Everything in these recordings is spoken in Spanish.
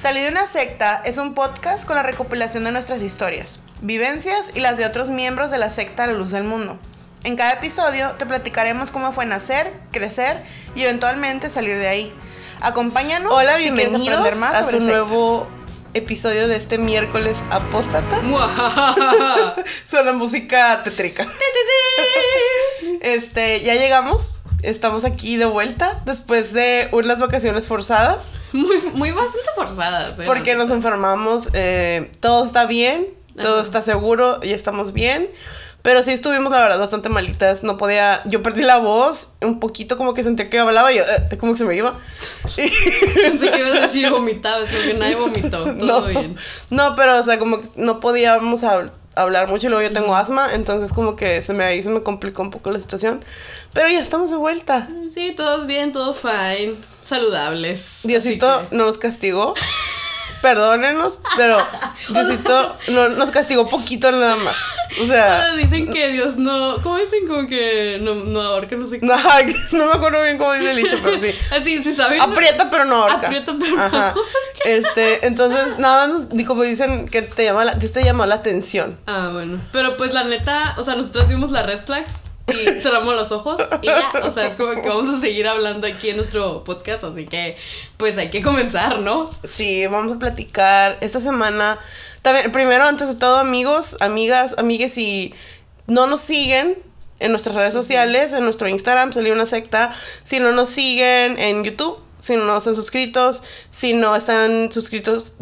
Salí de una secta es un podcast con la recopilación de nuestras historias, vivencias y las de otros miembros de la secta La Luz del Mundo. En cada episodio te platicaremos cómo fue nacer, crecer y eventualmente salir de ahí. Acompáñanos. Hola, si bienvenidos más a su sectas. nuevo episodio de este miércoles apóstata. Suena música tétrica. Este, ya llegamos. Estamos aquí de vuelta después de unas vacaciones forzadas muy, muy bastante forzadas. ¿eh? porque nos enfermamos. eh, todo está bien, todo Ajá. está seguro y estamos bien. Pero sí estuvimos, la verdad, bastante malitas. No podía. Yo perdí la voz un poquito, como que sentía que hablaba yo, eh, como que se me iba. Pensé que ibas a decir vomitabas porque nadie vomitó. Todo no, bien. no, pero o sea, como que no podíamos hab- hablar mucho y luego yo tengo asma, entonces como que se me ahí se me complicó un poco la situación. Pero ya estamos de vuelta. Sí, todos bien, todo fine. Saludables. Diosito que- no nos castigó. Perdónenos, pero Diosito no, nos castigó poquito nada más. O sea, Ah, Dicen que Dios no. ¿Cómo dicen? Como que no, no ahorca, no sé qué. no, no me acuerdo bien cómo dice el dicho, pero sí. Así, si saben. Aprieta pero no ahorca. Aprieta, pero no Ajá. Este, entonces nada más como dicen que te llama la, Dios te llamó la atención. Ah, bueno. Pero pues la neta, o sea, nosotros vimos las red flags y cerramos los ojos y ya. O sea, es como que vamos a seguir hablando aquí en nuestro podcast, así que pues hay que comenzar, ¿no? Sí, vamos a platicar esta semana. También, primero, antes de todo, amigos, amigas, amigues, si no nos siguen en nuestras redes sociales, en nuestro Instagram, salió una secta. Si no nos siguen en YouTube, si no están suscritos, si no están suscritos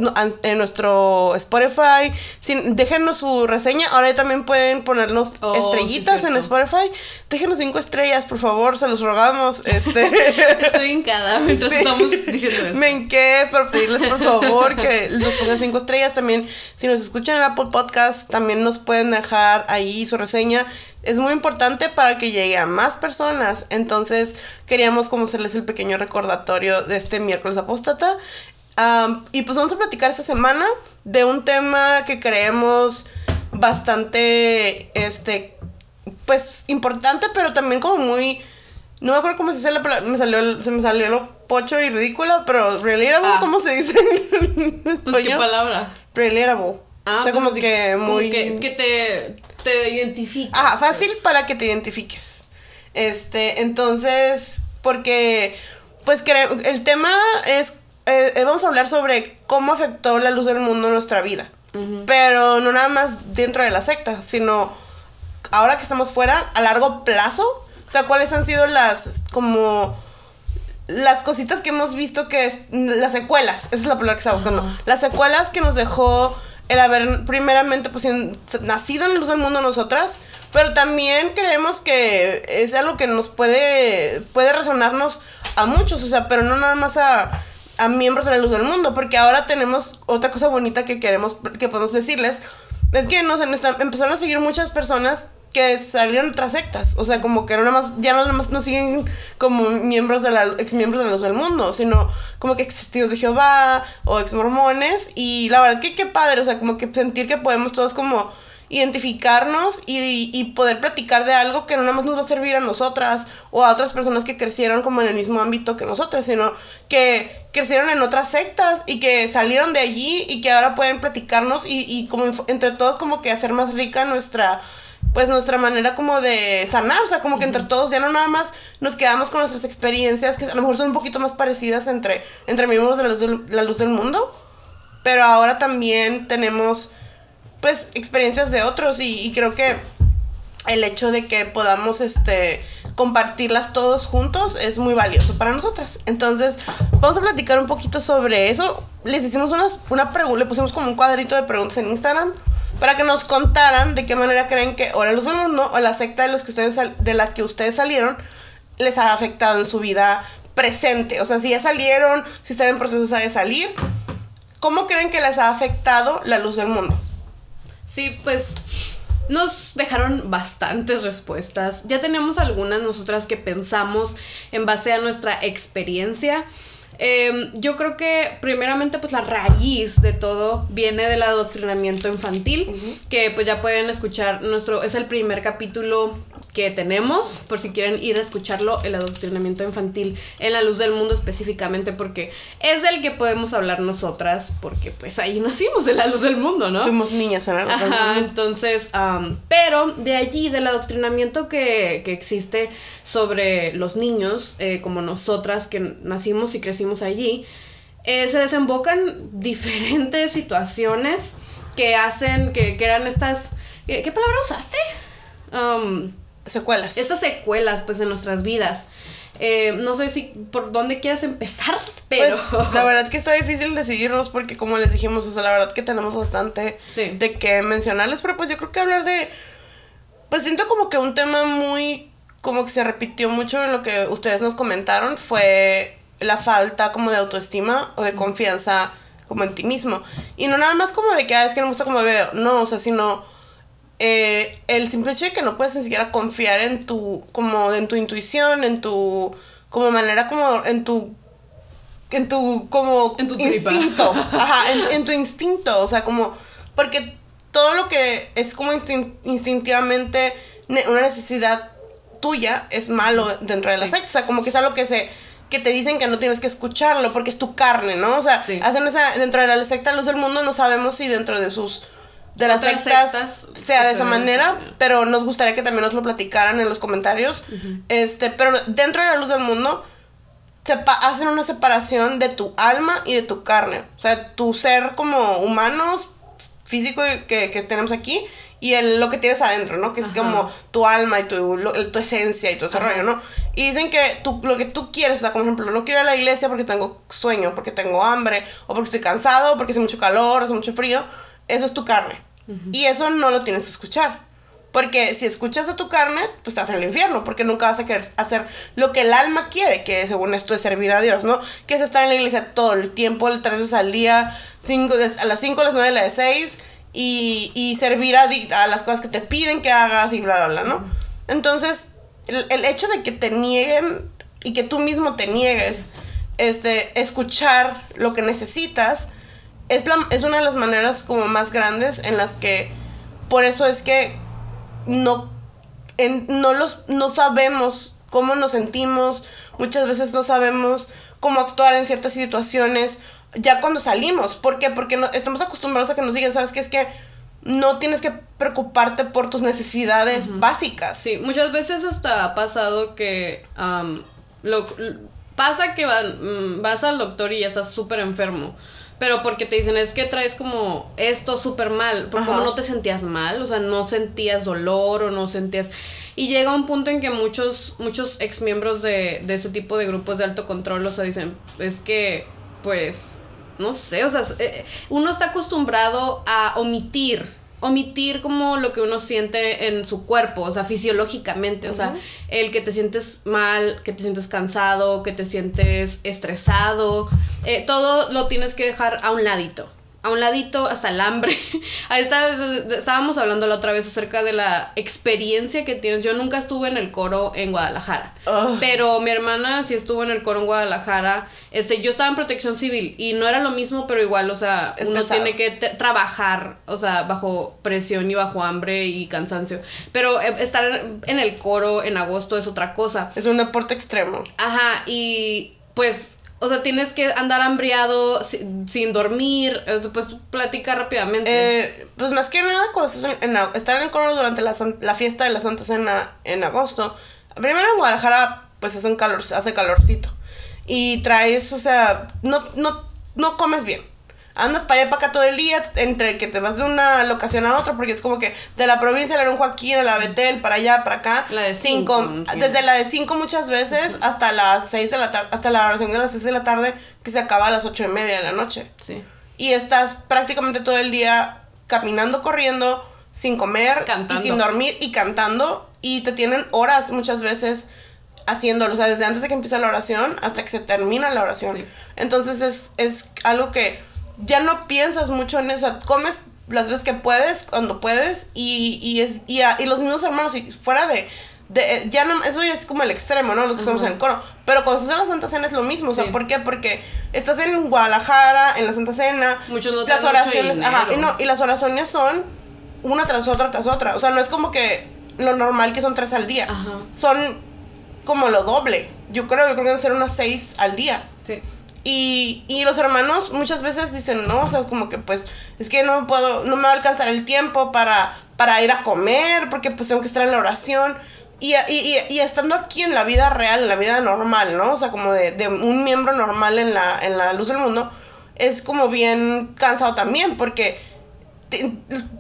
en nuestro Spotify, si, déjenos su reseña. Ahora también pueden ponernos Oh, sí, estrellitas en. Spotify. Déjenos cinco estrellas, por favor, se los rogamos. Este. Estoy en cada mientras Sí. estamos diciendo esto. Me por pedirles por favor que nos pongan cinco estrellas. También, si nos escuchan en Apple Podcast, también nos pueden dejar ahí su reseña. Es muy importante para que llegue a más personas. Entonces, queríamos como hacerles el pequeño recordatorio de este miércoles apóstata. Y pues vamos a platicar esta semana de un tema que creemos bastante, este, pues importante, pero también como muy... No me acuerdo cómo se dice la palabra, me salió, el- se me salió lo pocho y ridícula, pero relatable, Ah. ¿cómo se dice Pues qué palabra. Relatable. Ah, o sea, pues como que como muy... que, que te, te identifiques. Ajá, fácil pues. para que te identifiques. Este, entonces, porque, pues, el tema es, eh, eh, vamos a hablar sobre cómo afectó la luz del mundo en nuestra vida. Pero no nada más dentro de la secta, sino ahora que estamos fuera, a largo plazo. O sea, ¿cuáles han sido las, como, las cositas que hemos visto que es, las secuelas, esa es la palabra que estaba buscando, las secuelas que nos dejó el haber primeramente pues en- nacido en la luz del mundo nosotras, pero también creemos que es algo que nos puede, puede resonarnos a muchos, o sea, pero no nada más a, a miembros de la luz del mundo, porque ahora tenemos otra cosa bonita que queremos, que podemos decirles, es que nos empezaron a seguir muchas personas que salieron otras sectas, o sea, como que no nada más, ya no nada más nos siguen como miembros de la, ex miembros de la luz del mundo, sino como que ex testigos de Jehová o ex mormones, y la verdad que qué padre, o sea, como que sentir que podemos todos como identificarnos y, y poder platicar de algo que no nada más nos va a servir a nosotras o a otras personas que crecieron como en el mismo ámbito que nosotras, sino que crecieron en otras sectas y que salieron de allí y que ahora pueden platicarnos y, y como entre todos como que hacer más rica nuestra pues nuestra manera como de sanar, o sea, como que entre todos ya no nada más nos quedamos con nuestras experiencias que a lo mejor son un poquito más parecidas entre, entre miembros de la luz del, la luz del mundo, pero ahora también tenemos pues experiencias de otros y, creo que el hecho de que podamos este compartirlas todos juntos es muy valioso para nosotras. Entonces, vamos a platicar un poquito sobre eso. Les hicimos unas, una pregunta, le pusimos como un cuadrito de preguntas en Instagram para que nos contaran de qué manera creen que o del mundo o la secta de los que ustedes de la que ustedes salieron les ha afectado en su vida presente. O sea, si ya salieron, si están en proceso de salir, ¿cómo creen que les ha afectado la luz del mundo? Sí, pues nos dejaron bastantes respuestas. Ya tenemos algunas nosotras que pensamos en base a nuestra experiencia. Em, yo creo que primeramente pues la raíz de todo viene del adoctrinamiento infantil, que pues ya pueden escuchar nuestro, es el primer capítulo que tenemos, por si quieren ir a escucharlo, el adoctrinamiento infantil en la luz del mundo específicamente, porque es del que podemos hablar nosotras, porque pues ahí nacimos en la luz del mundo, ¿no? Fuimos niñas en la luz del Ajá, mundo. entonces, am, pero de allí, del adoctrinamiento que, que existe sobre los niños, eh, como nosotras que nacimos y crecimos allí, eh, se desembocan diferentes situaciones que hacen, que, que eran estas, ¿qué, qué palabra usaste? Am, Secuelas. estas secuelas, pues, en nuestras vidas. Eh, no sé si por dónde quieras empezar, pero... Pues, la verdad que está difícil decidirnos porque como les dijimos, o sea, la verdad que tenemos bastante Sí. de qué mencionarles, pero pues yo creo que hablar de, pues siento como que un tema muy, como que se repitió mucho en lo que ustedes nos comentaron fue la falta como de autoestima o de confianza como en ti mismo. Y no nada más como de que, ah, es que no me gusta como veo, no, o sea, sino eh, el simple hecho de que no puedes ni siquiera confiar en tu, como en tu intuición, en tu, como manera, como en tu, en tu, como En tu instinto, ajá, en, en tu instinto, o sea, como, porque todo lo que es como instin- instintivamente una necesidad tuya es malo dentro del Sí. aceite, o sea, como que es algo que se que te dicen que no tienes que escucharlo porque es tu carne, ¿no? O sea, Sí. hacen esa dentro de la secta Luz del Mundo no sabemos si dentro de sus de las sectas, sectas sea de esa manera, manera. pero nos gustaría que también nos lo platicaran en los comentarios. Este, pero dentro de la luz del mundo sepa- hacen una separación de tu alma y de tu carne. O sea, tu ser como humanos, físico que, que tenemos aquí, y el, lo que tienes adentro, ¿no? Que es como tu alma y tu, lo- tu esencia y todo ese Ajá. rollo, ¿no? Y dicen que tú, lo que tú quieres, o sea, como ejemplo, no quiero ir a la iglesia porque tengo sueño, porque tengo hambre, o porque estoy cansado, porque hace mucho calor, hace mucho frío, eso es tu carne. Y eso no lo tienes que escuchar. Porque si escuchas a tu carne, pues te vas al infierno, porque nunca vas a querer hacer lo que el alma quiere, que según esto es servir a Dios, ¿no? Que es estar en la iglesia todo el tiempo, tres veces al día, cinco, a las 5, a las 9, a las 6, y, y servir a, las cosas que te piden que hagas y bla, bla, bla, ¿no? Entonces, el, el hecho de que te nieguen y que tú mismo te niegues, este, escuchar lo que necesitas, es, la, es una de las maneras como más grandes en las que, por eso es que no, en- no, los, no sabemos cómo nos sentimos, muchas veces no sabemos cómo actuar en ciertas situaciones, ya cuando salimos. ¿Por qué? Porque no, estamos acostumbrados a que nos digan, ¿sabes qué? Es que no tienes que preocuparte por tus necesidades básicas. Sí, muchas veces hasta ha pasado que lo, pasa que van- mm, vas al doctor y ya estás súper enfermo. Pero porque te dicen, es que traes como esto súper mal. Porque como no te sentías mal, o sea, no sentías dolor o no sentías... Y llega un punto en que muchos, muchos ex miembros de, de ese tipo de grupos de alto control, o sea, dicen, es que, pues, no sé, o sea, eh, uno está acostumbrado a omitir, omitir como lo que uno siente en su cuerpo, o sea, fisiológicamente, o sea, el que te sientes mal, que te sientes cansado, que te sientes estresado, eh, todo lo tienes que dejar a un ladito. A un ladito hasta el hambre. Ahí está, estábamos hablando la otra vez acerca de la experiencia que tienes. Yo nunca estuve en el coro en Guadalajara. Pero mi hermana sí estuvo en el coro en Guadalajara. Este, yo estaba en protección civil y no era lo mismo, pero igual, o sea, Es uno pesado. tiene que trabajar, o sea, bajo presión y bajo hambre y cansancio. Pero eh, estar en el coro en agosto es otra cosa. Es un deporte extremo. Ajá, y pues, o sea, tienes que andar hambriado si- sin dormir. eh, Pues platica rápidamente. Eh, pues más que nada, cuando estás en, estar en el coro durante la, la fiesta de la Santa Cena en agosto. Primero en Guadalajara, pues hace un calor, hace calorcito. Y traes, o sea, no, no, no comes bien. Andas para allá para acá todo el día, entre que te vas de una locación a otra, porque es como que de la provincia de León Joaquín a la Betel, para allá, para acá. La de cinco. Desde la de 5 muchas veces hasta las 6 de la tarde, hasta la oración de las 6 de la tarde, que se acaba a las ocho y media de la noche sí. y estás prácticamente todo el día caminando, corriendo, sin comer Cantando. y sin dormir y cantando y te tienen horas muchas veces haciéndolo, o sea, desde antes de que empiece la oración hasta que se termina la oración. Sí. Entonces es, es algo que ya no piensas mucho en eso, o sea, comes las veces que puedes, cuando puedes y, y, es, y, a- y los mismos hermanos, y fuera de, de, ya no, eso ya es como el extremo, ¿no? Los que estamos en el coro. Pero cuando estás en la Santa Cena es lo mismo. O sea, Sí. ¿por qué? Porque estás en Guadalajara, en la Santa Cena. Muchos no las oraciones, ajá, y, no, y las oraciones son una tras otra tras otra. O sea, no es como que lo normal que son tres al día. Ajá. Son como lo doble. Yo creo, yo creo que deben ser unas seis al día. Sí. Y, y los hermanos muchas veces dicen, no, o sea, como que pues es que no puedo, no me va a alcanzar el tiempo para, para ir a comer, porque pues tengo que estar en la oración. Y, y, y, y estando aquí en la vida real, en la vida normal, ¿no? O sea, como de, de un miembro normal en la, en la luz del mundo, es como bien cansado también, porque te-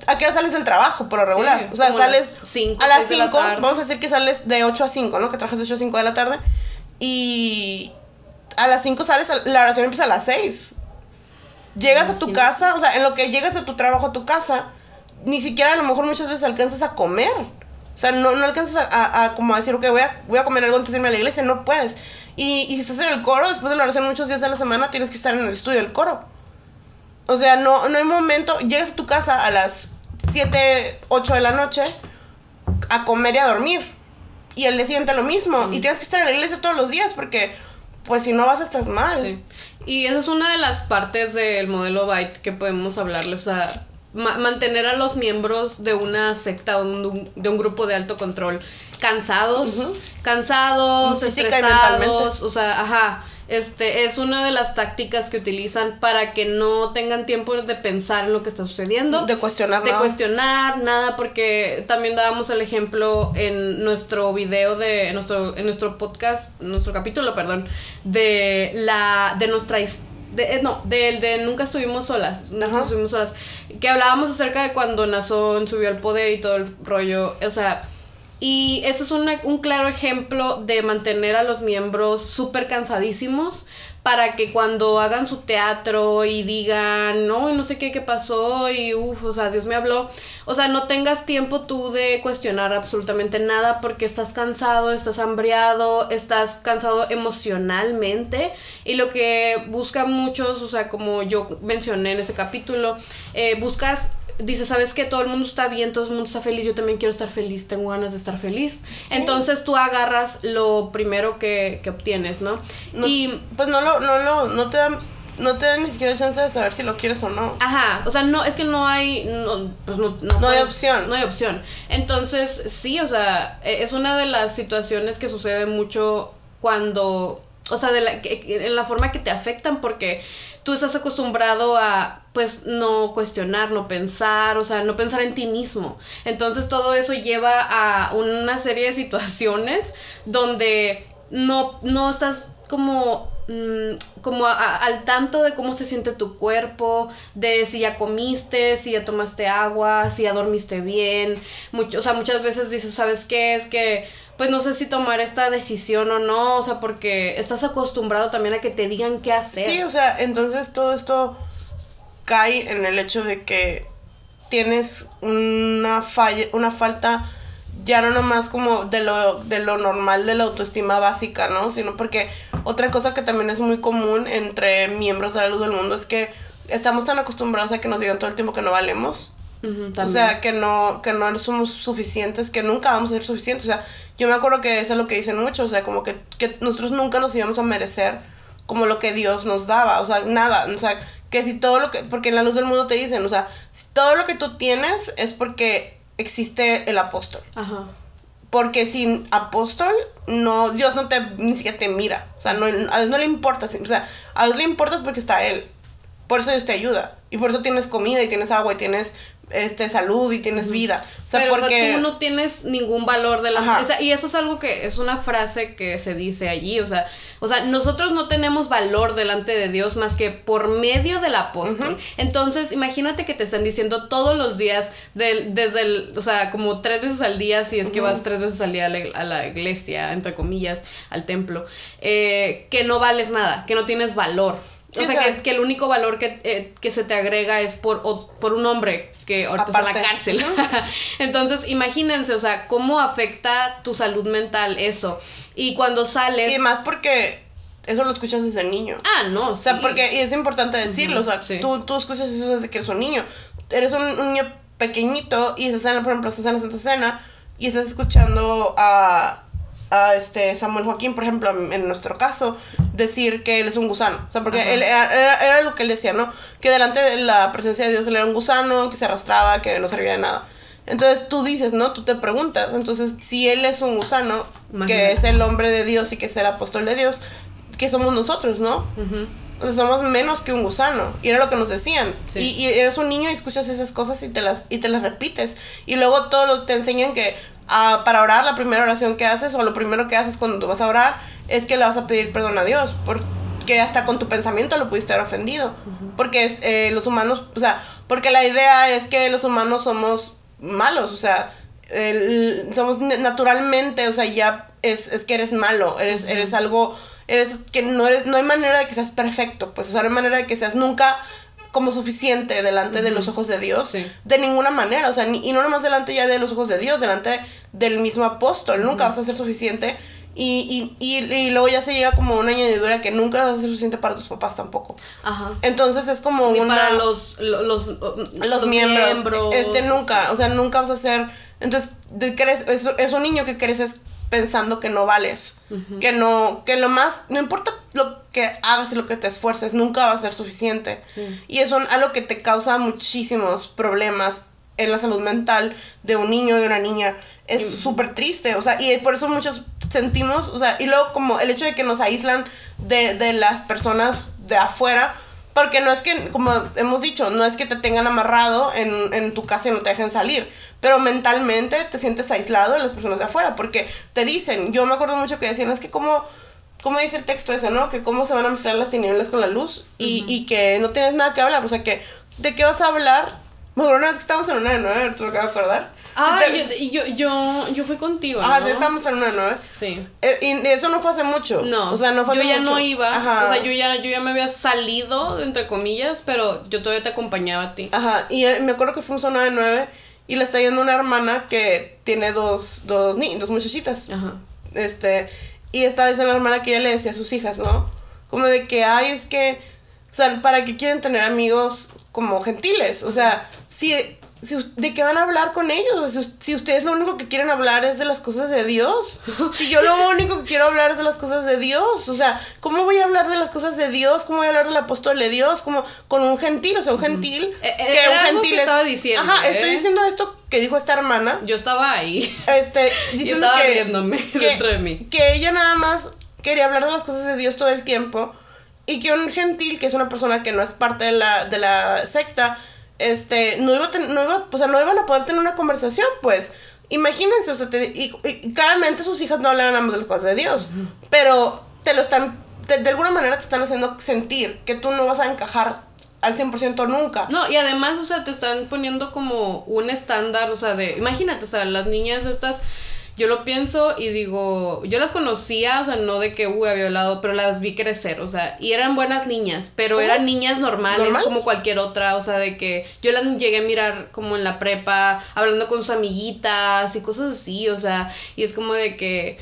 ¿a qué hora sales del trabajo por lo regular? Sí, o sea, como a las sales cinco, a las seis de la 5, tarde. vamos a decir que sales de 8 a 5, ¿no? Que trabajas de 8 a 5 de la tarde. Y a las 5 sales, la oración empieza a las 6. Llegas a tu casa, o sea, en lo que llegas de tu trabajo a tu casa, ni siquiera a lo mejor muchas veces alcanzas a comer. O sea, no, no alcanzas a, a- a como decir, ok, voy a, voy a comer algo antes de irme a la iglesia, no puedes. Y, y si estás en el coro, después de la oración muchos días de la semana, tienes que estar en el estudio del coro. O sea, no, no hay momento, llegas a tu casa a las 7, 8 de la noche a comer y a dormir. Y el día siguiente lo mismo. Y tienes que estar en la iglesia todos los días porque, pues si no vas, estás mal. Sí. Y esa es una de las partes del modelo Byte que podemos hablarles. O sea, ma- mantener a los miembros de una secta o de un, de un grupo de alto control cansados, cansados, Física estresados, o sea, ajá. Este es una de las tácticas que utilizan para que no tengan tiempo de pensar en lo que está sucediendo. De cuestionar De nada. cuestionar nada, porque también dábamos el ejemplo en nuestro video de en nuestro en nuestro podcast, nuestro capítulo, perdón, de la de nuestra his- de, eh, no, del de nunca estuvimos solas, nunca Ajá. estuvimos solas, que hablábamos acerca de cuando Nazón subió al poder y todo el rollo, o sea, y ese es una- un claro ejemplo de mantener a los miembros súper cansadísimos para que cuando hagan su teatro y digan, no, no sé qué, qué pasó y uff, o sea, Dios me habló. O sea, no tengas tiempo tú de cuestionar absolutamente nada porque estás cansado, estás hambriado, estás cansado emocionalmente. Y lo que buscan muchos, o sea, como yo mencioné en ese capítulo, eh, buscas dice, ¿sabes que Todo el mundo está bien, todo el mundo está feliz, yo también quiero estar feliz, tengo ganas de estar feliz. Entonces tú agarras lo primero que, que obtienes, ¿no? No- Y, Pues no lo, no lo, no te dan, no te dan ni siquiera chance de saber si lo quieres o no. ajá, o sea, no, es que no hay, no, pues no, No hay puedes- opción. No hay opción. Entonces, sí, o sea, e- es una de las situaciones que sucede mucho cuando, o sea, de la, en la forma que te afectan porque tú estás acostumbrado a, pues, no cuestionar, no pensar, o sea, no pensar en ti mismo. Entonces, todo eso lleva a una serie de situaciones donde no, no estás como mm, como a- al tanto de cómo se siente tu cuerpo, de si ya comiste, si ya tomaste agua, si ya dormiste bien. O sea, muchas veces dices, ¿sabes qué? Es que, pues no sé si tomar esta decisión o no, o sea, porque estás acostumbrado también a que te digan qué hacer. Sí, o sea, entonces todo esto cae en el hecho de que tienes una falla, una falta ya no nomás como de lo, de lo normal de la autoestima básica, ¿no? Sino porque otra cosa que también es muy común entre miembros de la luz del mundo es que estamos tan acostumbrados a que nos digan todo el tiempo que no valemos. O sea, que no, que no somos suficientes, que nunca vamos a ser suficientes. O sea, yo me acuerdo que eso es lo que dicen muchos, o sea, como que, que nosotros nunca nos íbamos a merecer como lo que Dios nos daba. O sea, nada. O sea, que si todo lo que, porque en la luz del mundo te dicen, o sea, si todo lo que tú tienes es porque existe el apóstol. Ajá. Porque sin apóstol, no, Dios no te, ni siquiera te mira. O sea, no, a Dios no le importa. O sea, a Dios le importa es porque está Él. Por eso Dios te ayuda. Y por eso tienes comida y tienes agua y tienes este salud y tienes vida. O sea, Pero porque... tú no tienes ningún valor de la o sea, y eso es algo que es una frase que se dice allí, o sea, o sea, nosotros no tenemos valor delante de Dios más que por medio del apóstol. Entonces, imagínate que te están diciendo todos los días del- desde el, o sea, como tres veces al día si es que vas tres veces al día a la, a la iglesia, entre comillas, al templo, eh, que no vales nada, que no tienes valor. Sí, o sea, que, que el único valor que, eh, que se te agrega es por, o- por un hombre que ahorita está en la cárcel. Entonces, imagínense, o sea, cómo afecta tu salud mental eso. Y cuando sales. Y más porque eso lo escuchas desde niño. Ah, no, O sea, porque, y es importante decirlo, o sea, sí. tú, tú escuchas eso desde que eres un niño. Eres un, un niño pequeñito y estás en, por ejemplo, estás en la Santa Cena y estás escuchando a, a este Samuel Joaquín, por ejemplo, en nuestro caso, decir que él es un gusano. O sea, porque él era, era, lo que él decía, ¿no? Que delante de la presencia de Dios él era un gusano, que se arrastraba, que no servía de nada. Entonces tú dices, ¿no? Tú te preguntas. Entonces, si él es un gusano, que es el hombre de Dios y que es el apóstol de Dios, ¿qué somos nosotros, no? O sea, somos menos que un gusano. Y era lo que nos decían. Y, y, eres un niño y escuchas esas cosas y te las, y te las repites. Y luego todo lo, te enseñan que ah, para orar, la primera oración que haces o lo primero que haces cuando vas a orar es que le vas a pedir perdón a Dios. Porque hasta con tu pensamiento lo pudiste haber ofendido. Porque es, eh, los humanos, o sea, porque la idea es que los humanos somos malos, o sea, somos naturalmente, o sea, ya es, es que eres malo, eres, eres algo, eres que no, eres, no hay manera de que seas perfecto, pues, o sea, no hay manera de que seas nunca como suficiente delante de los ojos de Dios, de ninguna manera, o sea, y no nomás delante ya de los ojos de Dios, delante del mismo apóstol, nunca vas a ser suficiente y, y, y, luego ya se llega como una añadidura que nunca va a ser suficiente para tus papás tampoco. Ajá. Entonces es como Ni para los, los, los, miembros. Este nunca, o sea, nunca vas a ser... Entonces, es, es un niño que creces pensando que no vales, que no, que lo más, no importa lo que hagas y lo que te esfuerces, nunca va a ser suficiente. Y eso es algo que te causa muchísimos problemas en la salud mental de un niño, de una niña. Es súper triste, o sea, y por eso muchos sentimos, o sea, y luego como el hecho de que nos aíslan de, de las personas de afuera, porque no es que, como hemos dicho, no es que te tengan amarrado en, en, tu casa y no te dejen salir, pero mentalmente te sientes aislado de las personas de afuera, porque te dicen, yo me acuerdo mucho que decían, es que como, como dice el texto ese, ¿no? Que cómo se van a mezclar las tinieblas con la luz y, y que no tienes nada que hablar, o sea, que, ¿de qué vas a hablar? Bueno, una vez que estábamos en una de nueve, ¿tú lo acabas de acordar? Ah, yo, yo, yo, fui contigo. Ah, sí, estábamos en una, ¿no? Sí. Eh, y eso no fue hace mucho. No. O sea, no fue hace mucho. Yo ya no iba. Ajá. O sea, yo ya, yo ya me había salido, entre comillas, pero yo todavía te acompañaba a ti. Ajá. Y eh, me acuerdo que fuimos a una de nueve y le está yendo una hermana que tiene dos, dos, ni, dos muchachitas. Ajá. Este, y está diciendo la hermana que ella le decía a sus hijas, ¿no? Como de que, ay, es que, o sea, ¿para qué quieren tener amigos como gentiles? O sea, si ¿De qué van a hablar con ellos? Si, ustedes lo único que quieren hablar es de las cosas de Dios. Si yo lo único que quiero hablar es de las cosas de Dios. O sea, ¿cómo voy a hablar de las cosas de Dios? ¿Cómo voy a hablar del apóstol de Dios? Como con un gentil, o sea, un gentil. Eh, eh, que un gentil que estaba diciendo. Ajá, estoy ¿eh? diciendo esto que dijo esta hermana. Yo estaba ahí. Este, diciendo estaba que, riéndome dentro de mí. Que ella nada más quería hablar de las cosas de Dios todo el tiempo. Y que un gentil, que es una persona que no es parte de la, de la secta, este, no iba, a no iba, o sea, no iban a poder tener una conversación, pues. Imagínense, o sea, y, claramente sus hijas no hablan de las cosas de Dios, pero te lo están, de alguna manera te están haciendo sentir que tú no vas a encajar al 100% nunca. No, y además, o sea, te están poniendo como un estándar, o sea, de, imagínate, o sea, las niñas estas yo lo pienso y digo, yo las conocía, o sea, no de que, uy, había hablado, pero las vi crecer, o sea, y eran buenas niñas, pero eran niñas normales como cualquier otra, o sea, de que yo las llegué a mirar como en la prepa, hablando con sus amiguitas y cosas así, o sea, y es como de que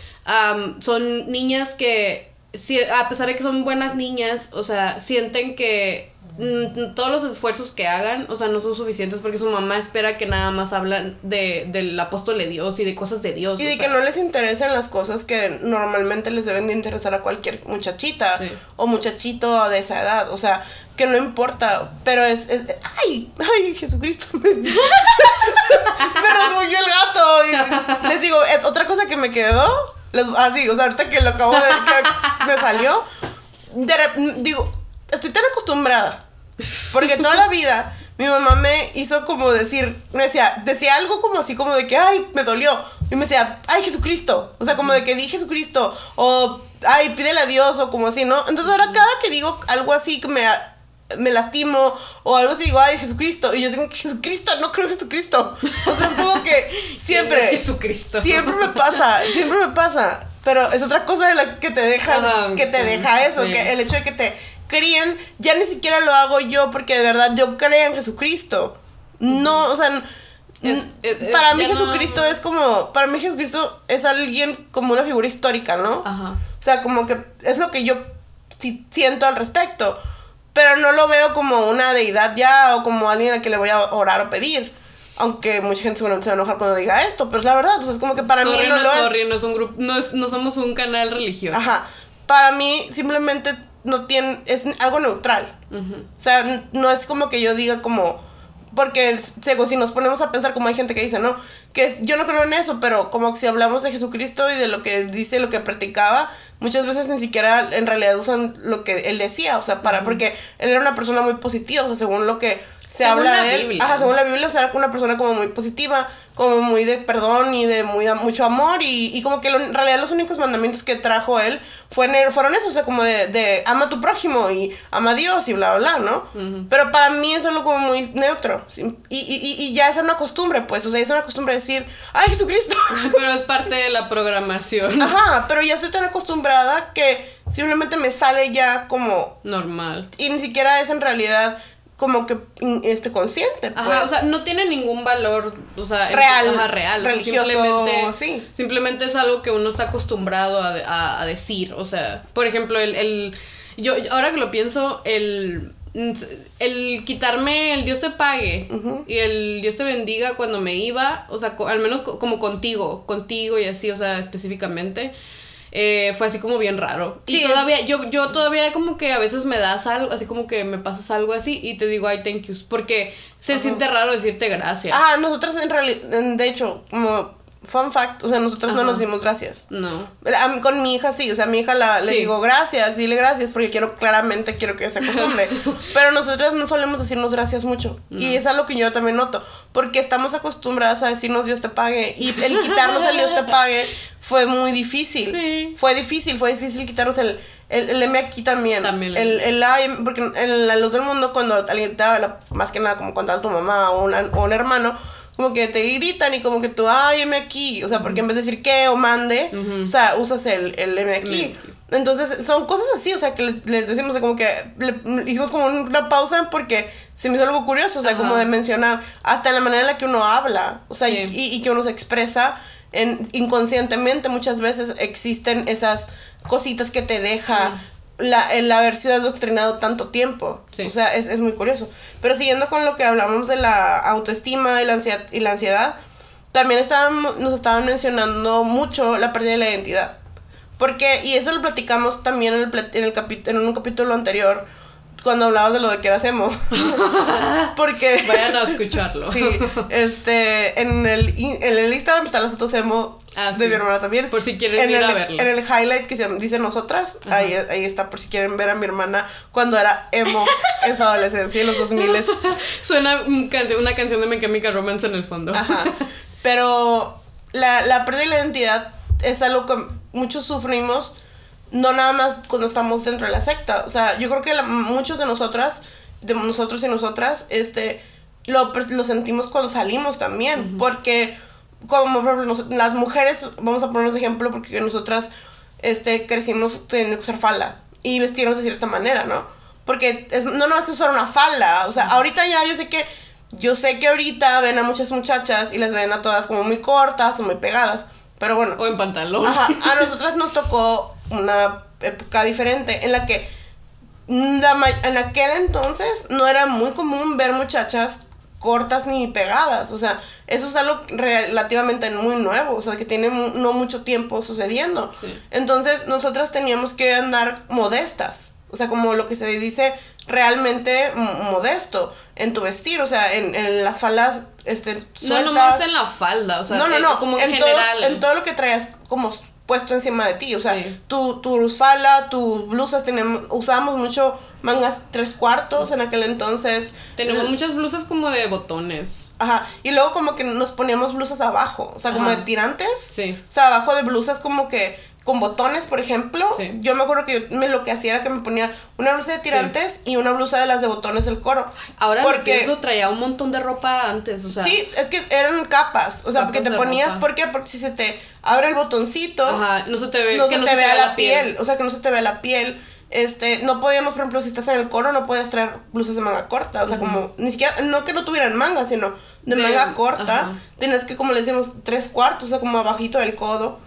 son niñas que, si, a pesar de que son buenas niñas, o sea, sienten que todos los esfuerzos que hagan, o sea, no son suficientes porque su mamá espera que nada más hablan de, del apóstol de Dios y de cosas de Dios. Y de que no les interesen las cosas que normalmente les deben de interesar a cualquier muchachita o muchachito de esa edad. O sea, que no importa, pero es... ¡Ay! ¡Ay, Jesucristo! me, me el gato. Y les digo, otra cosa que me quedó, así, o sea, ahorita que lo acabo de... que me salió, digo, estoy tan acostumbrada porque toda la vida mi mamá me hizo como decir, me decía, decía algo como así como de que, ay, me dolió. Y me decía, ay, Jesucristo. O sea, como de que di Jesucristo. O, ay, pídele a Dios. O como así, ¿no? Entonces ahora cada que digo algo así que me, me lastimo. O algo así digo, ay, Jesucristo. Y yo digo, Jesucristo, no creo en Jesucristo. O sea, es como que siempre. Jesucristo. Siempre me pasa, siempre me pasa. Pero es otra cosa de la que te deja, que te deja eso, que el hecho de que te críen, ya ni siquiera lo hago yo porque de verdad yo creo en Jesucristo. No, o sea, para mí Jesucristo es como, para mí Jesucristo es alguien como una figura histórica, ¿no? Ajá. O sea, como que es lo que yo siento al respecto, pero no lo veo como una deidad ya o como alguien a quien le voy a orar o pedir. Aunque mucha gente seguramente se va a enojar cuando diga esto, pero es la verdad. O sea, es como que para mí no, lo sorry, no es un grupo, no, es, no somos un canal religioso. Ajá. Para mí simplemente no tiene, es algo neutral. O sea, no es como que yo diga como, porque si nos ponemos a pensar como hay gente que dice, ¿no? Que yo no creo en eso, pero como si hablamos de Jesucristo y de lo que dice, lo que practicaba, muchas veces ni siquiera en realidad usan lo que él decía, o sea, para, porque él era una persona muy positiva, o sea, según lo que se habla de él. Ajá, según la Biblia, o sea, era una persona como muy positiva, como muy de perdón y de muy, mucho amor. Y, y como que en realidad los únicos mandamientos que trajo él fueron, fueron eso, o sea, como de, de ama a tu prójimo y ama a Dios y bla, bla, bla, ¿no? Pero para mí es algo como muy neutro. Y, y, y, ya es una costumbre, pues, o sea, es una costumbre decir, ¡ay, Jesucristo! Pero es parte de la programación. Ajá, pero ya estoy tan acostumbrada que simplemente me sale ya como... Normal. Y ni siquiera es en realidad como que este consciente pues. Ajá, o sea, no tiene ningún valor, o sea, real, real, religioso, simplemente, sí. simplemente es algo que uno está acostumbrado a, a, decir, o sea, por ejemplo, el, el yo ahora que lo pienso, el el quitarme el Dios te pague y el Dios te bendiga cuando me iba, o sea, al menos como contigo, contigo y así, o sea, específicamente eh, fue así como bien raro. Y todavía, yo, yo todavía como que a veces me das algo, así como que me pasas algo así y te digo, ay, thank you. Porque se siente raro decirte gracias. Ah, nosotros en realidad, de hecho, como fun fact, o sea, nosotros no nos dimos gracias. No. Con mi hija sí, o sea, a mi hija la, le digo gracias, dile gracias, porque quiero, claramente quiero que se acostumbre. Pero nosotros no solemos decirnos gracias mucho. Y es algo que yo también noto, porque estamos acostumbradas a decirnos Dios te pague. Y el quitarnos el Dios te pague fue muy difícil. Fue difícil, fue difícil quitarnos el... El, el M aquí también. También. El, el, el porque en la luz del mundo, cuando alguien te habla, más que nada como cuando tu mamá o, o un hermano, como que te gritan y como que tú, ay, M aquí. O sea, porque en vez de decir que o mande, o sea, usas el, el M aquí. Entonces, son cosas así, o sea, que les, les decimos, como que hicimos como una pausa porque se me hizo algo curioso, o sea, como de mencionar, hasta la manera en la que uno habla, o sea, y, y, que uno se expresa. En, inconscientemente muchas veces existen esas cositas que te deja la, el haber sido adoctrinado tanto tiempo. O sea, es, es, muy curioso. Pero siguiendo con lo que hablamos de la autoestima y la ansiedad, y la ansiedad también estaban, nos estaban mencionando mucho la pérdida de la identidad. Porque, y eso lo platicamos también en, el, en, el en un capítulo anterior, cuando hablabas de lo de que era emo. Porque. Vayan a escucharlo. sí. Este. En el, en el Instagram están las fotos emo ah, de mi hermana también. Por si quieren ir a verlo. En el highlight que se dice nosotras, ahí, ahí está, por si quieren ver a mi hermana cuando era emo en su adolescencia, en los 2000 Suena una canción de Mecánica Romance en el fondo. Ajá. Pero la, la pérdida de la identidad es algo que muchos sufrimos no nada más cuando estamos dentro de la secta. O sea, yo creo que muchos de nosotras, de nosotros y nosotras, este, lo, lo sentimos cuando salimos también. Porque, como por ejemplo, las mujeres, vamos a ponernos ejemplo, porque nosotras este, crecimos teniendo que usar falda y vestirnos de cierta manera, ¿no? Porque es, no no es usar una falda. O sea, ahorita ya yo sé que. Yo sé que ahorita ven a muchas muchachas y las ven a todas como muy cortas o muy pegadas. Pero bueno. O en pantalón. Ajá. A nosotras nos tocó una época diferente en la que en aquel entonces no era muy común ver muchachas cortas ni pegadas, o sea, eso es algo relativamente muy nuevo, o sea, que tiene no mucho tiempo sucediendo. Entonces, nosotras teníamos que andar modestas, o sea, como lo que se dice realmente modesto en tu vestir, o sea, en, las faldas este sueltas. No nomás en la falda, o sea, no, no, no, como en, general. en todo lo que traías como puesto encima de ti. O sea, tu, tu falda, tus blusas, tenemos, usábamos mucho mangas tres cuartos en aquel entonces. Tenemos muchas blusas como de botones. Ajá, y luego como que nos poníamos blusas abajo, o sea, como de tirantes. Sí. O sea, abajo de blusas como que con botones, por ejemplo. Yo me acuerdo que yo me, lo que hacía era que me ponía una blusa de tirantes y una blusa de las de botones del coro. Ahora porque eso traía un montón de ropa antes, o sea. Sí, es que eran capas, o sea, porque te ponías, ¿por qué? Porque si se te abre el botoncito, Ajá, no se te ve, no se te vea la piel. o sea, que no se te vea la piel. Este, no podíamos, por ejemplo, si estás en el coro, no puedes traer blusas de manga corta, o sea, como, ni siquiera, no que no tuvieran manga, sino de, manga corta, tienes que, como le decimos, tres cuartos, o sea, como abajito del codo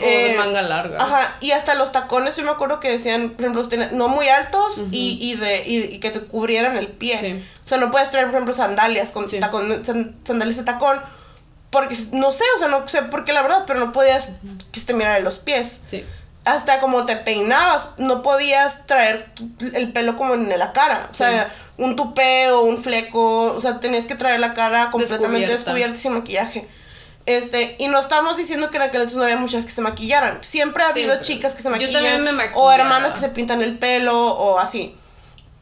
O de manga larga. Ajá, y hasta los tacones, yo me acuerdo que decían, por ejemplo, no muy altos y, y, de, y, y que te cubrieran el pie. Sí. O sea, no puedes traer, por ejemplo, sandalias con Sí. tacón, sandalias de tacón. Porque, no sé, o sea, no sé por qué la verdad, pero no podías que se te mirara los pies. Sí. Hasta como te peinabas, no podías traer el pelo como en la cara. O sea, un tupé o un fleco. O sea, tenías que traer la cara completamente Descubierta. descubierta sin maquillaje. Este, y no estamos diciendo que en aquel entonces no había muchas que se maquillaran. Siempre ha habido chicas que se yo maquillan. también me o hermanas que se pintan el pelo o así.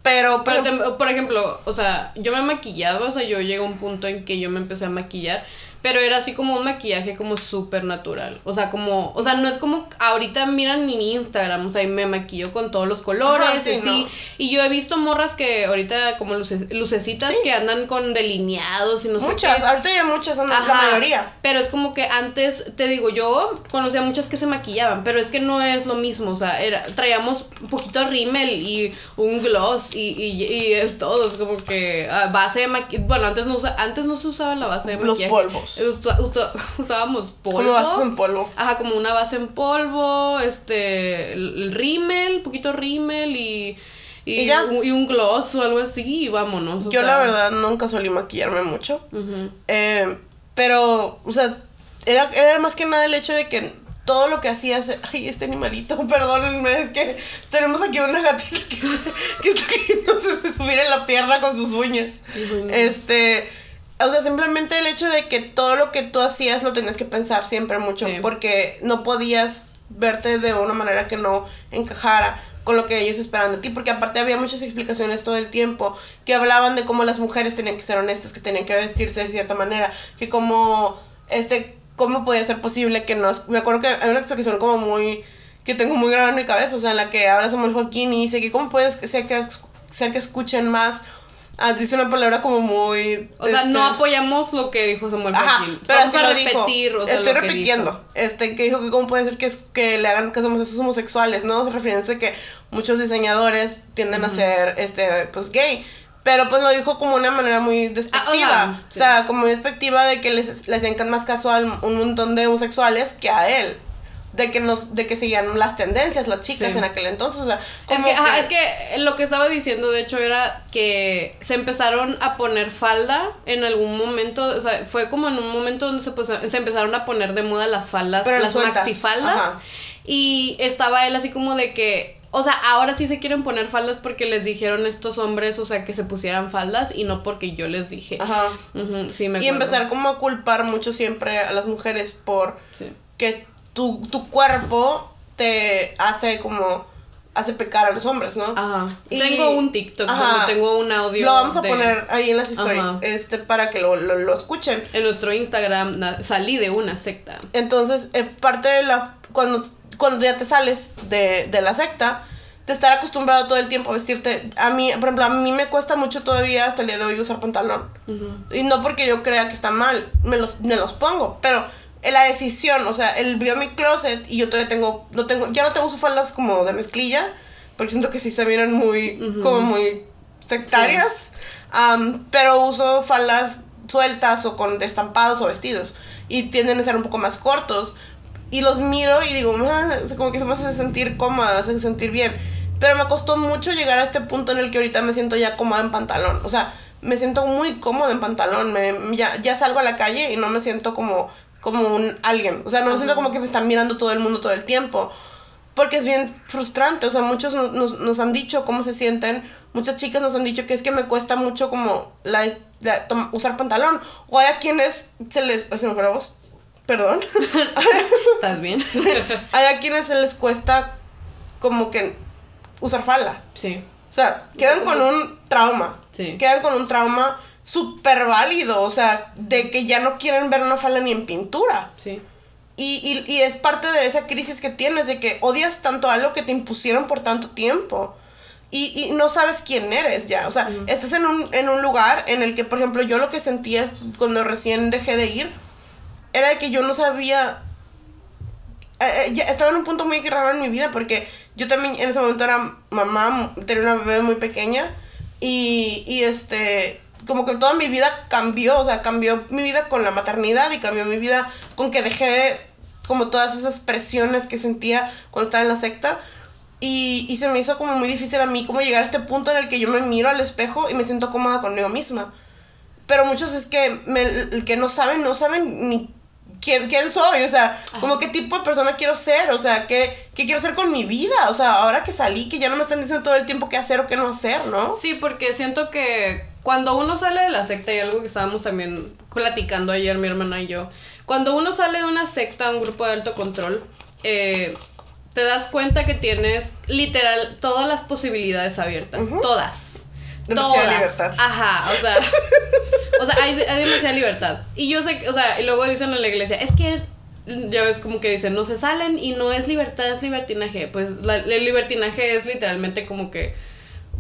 Pero, Pero, pero, tem- por ejemplo, o sea, yo me maquillaba, o sea, yo llegué a un punto en que yo me empecé a maquillar, pero era así como un maquillaje como súper natural. O sea, como, o sea, no es como ahorita miran mi Instagram, o sea, y me maquillo con todos los colores, Ajá, sí, y así. no. Y yo he visto morras que ahorita como luce- lucecitas Sí. que andan con delineados y no sé muchas, ahorita ya muchas son la mayoría. Pero es como que antes, te digo, yo conocía muchas que se maquillaban, pero es que no es lo mismo. O sea, era, traíamos un poquito de rímel y un gloss y, y, y es todo. Es como que ah, base de maquillaje. Bueno, antes no, usa, antes no se usaba la base de Los maquillaje. Polvos. Usa- usábamos polvo. Como bases en polvo. Ajá, como una base en polvo, este, el, el rímel, poquito rímel y, y, ¿Y ya? un, y un gloss o algo así y vámonos. Yo sea. la verdad nunca solí maquillarme mucho. Eh, pero, o sea, era, era más que nada el hecho de que todo lo que hacías. Ay, este animalito, perdónenme, es que tenemos aquí una gatita que, que está queriendo subir en la pierna con sus uñas. Este. O sea, simplemente el hecho de que todo lo que tú hacías lo tenías que pensar siempre mucho. Sí. Porque no podías verte de una manera que no encajara con lo que ellos esperaban de ti, porque aparte había muchas explicaciones todo el tiempo que hablaban de cómo las mujeres tenían que ser honestas, que tenían que vestirse de cierta manera, que como, este, cómo podía ser posible que no, me acuerdo que hay una explicación como muy, que tengo muy grabada en mi cabeza, o sea, en la que habla Samuel Joaquín y dice que cómo puedes ser que, ser que escuchen más, ah, dice una palabra como muy... O sea, no este, apoyamos lo que dijo Samuel Ajá, Joaquín. pero Vamos así a lo dijo. o sea, Estoy lo que repitiendo. dijo. Este, que dijo que cómo puede ser que, es, que le hagan caso a esos homosexuales, ¿no? Refiriéndose que muchos diseñadores tienden a ser, este, pues, gay. Pero pues lo dijo como una manera muy despectiva. ajá, o sea, como muy despectiva de que les, les hacían más caso a un montón de homosexuales que a él. De que nos, de que seguían las tendencias, las chicas Sí. en aquel entonces. O sea, Es como que, ajá, es que lo que estaba diciendo, de hecho, era que se empezaron a poner falda en algún momento. O sea, fue como en un momento donde se, puso- se empezaron a poner de moda las faldas, Pero las sueltas, maxifaldas. ajá. Y estaba él así como de que. O sea, ahora sí se quieren poner faldas porque les dijeron estos hombres, o sea, que se pusieran faldas y no porque yo les dije. Ajá. Ujú, sí, me Y acuerdo. empezar como a culpar mucho siempre a las mujeres por Sí. que tu, tu cuerpo te hace como hace pecar a los hombres, ¿no? Ajá. Y- tengo un TikTok Ajá. donde tengo un audio. Lo vamos a de- poner ahí en las stories, Ajá. este, para que lo, lo, lo escuchen. En nuestro Instagram na- salí de una secta. Entonces, eh, parte de la. Cuando, cuando ya te sales de, de la secta, de estar acostumbrado todo el tiempo a vestirte. A mí, por ejemplo, a mí me cuesta mucho todavía hasta el día de hoy usar pantalón. Y no porque yo crea que está mal, me los, me los pongo. Pero la decisión, o sea, él vio mi closet y yo todavía tengo. No tengo ya no tengo uso faldas como de mezclilla, porque siento que sí se miran muy. como muy sectarias. Am, pero uso faldas sueltas o con estampados o vestidos. Y tienden a ser un poco más cortos. Y los miro y digo, "Ah", como que se me hace sentir cómoda, me hace sentir bien. Pero me costó mucho llegar a este punto en el que ahorita me siento ya cómoda en pantalón. O sea, me siento muy cómoda en pantalón. Me, ya, ya salgo a la calle y no me siento como, como un alguien. O sea, no me siento como que me están mirando todo el mundo todo el tiempo. Porque es bien frustrante. O sea, muchos nos, nos, han dicho cómo se sienten. Muchas chicas nos han dicho que es que me cuesta mucho como la, usar pantalón. O hay a quienes se les... ¿Se me voz? Perdón. ¿Estás bien? hay a quienes se les cuesta como que usar falda. sí. O sea, quedan con un trauma. Sí. Quedan con un trauma súper válido. O sea, de que ya no quieren ver una falda ni en pintura. Sí. Y, y, y es parte de esa crisis que tienes, de que odias tanto algo que te impusieron por tanto tiempo. Y, y no sabes quién eres ya. O sea, estás en un, en un lugar en el que, por ejemplo, yo lo que sentía cuando recién dejé de ir era de que yo no sabía. eh, eh, ya estaba en un punto muy raro en mi vida porque yo también en ese momento era mamá, tenía una bebé muy pequeña y, y este, como que toda mi vida cambió, o sea, cambió mi vida con la maternidad y cambió mi vida con que dejé como todas esas presiones que sentía cuando estaba en la secta. Y, y se me hizo como muy difícil a mí como llegar a este punto en el que yo me miro al espejo y me siento cómoda conmigo misma. Pero muchos es que, me, que no saben, no saben ni quién, quién soy, o sea, como qué tipo de persona quiero ser, o sea, qué, qué quiero ser con mi vida, o sea, ahora que salí, que ya no me están diciendo todo el tiempo qué hacer o qué no hacer, ¿no? Sí, porque siento que cuando uno sale de la secta, y algo que estábamos también platicando ayer mi hermana y yo, cuando uno sale de una secta, un grupo de alto control, eh, te das cuenta que tienes literal todas las posibilidades abiertas, todas. Demasiada todas. libertad. Ajá, o sea, o sea, hay, hay demasiada libertad. Y yo sé, que- o sea, y luego dicen en la iglesia, es que ya ves como que dicen, no se salen y no es libertad, es libertinaje. Pues la, el libertinaje es literalmente como que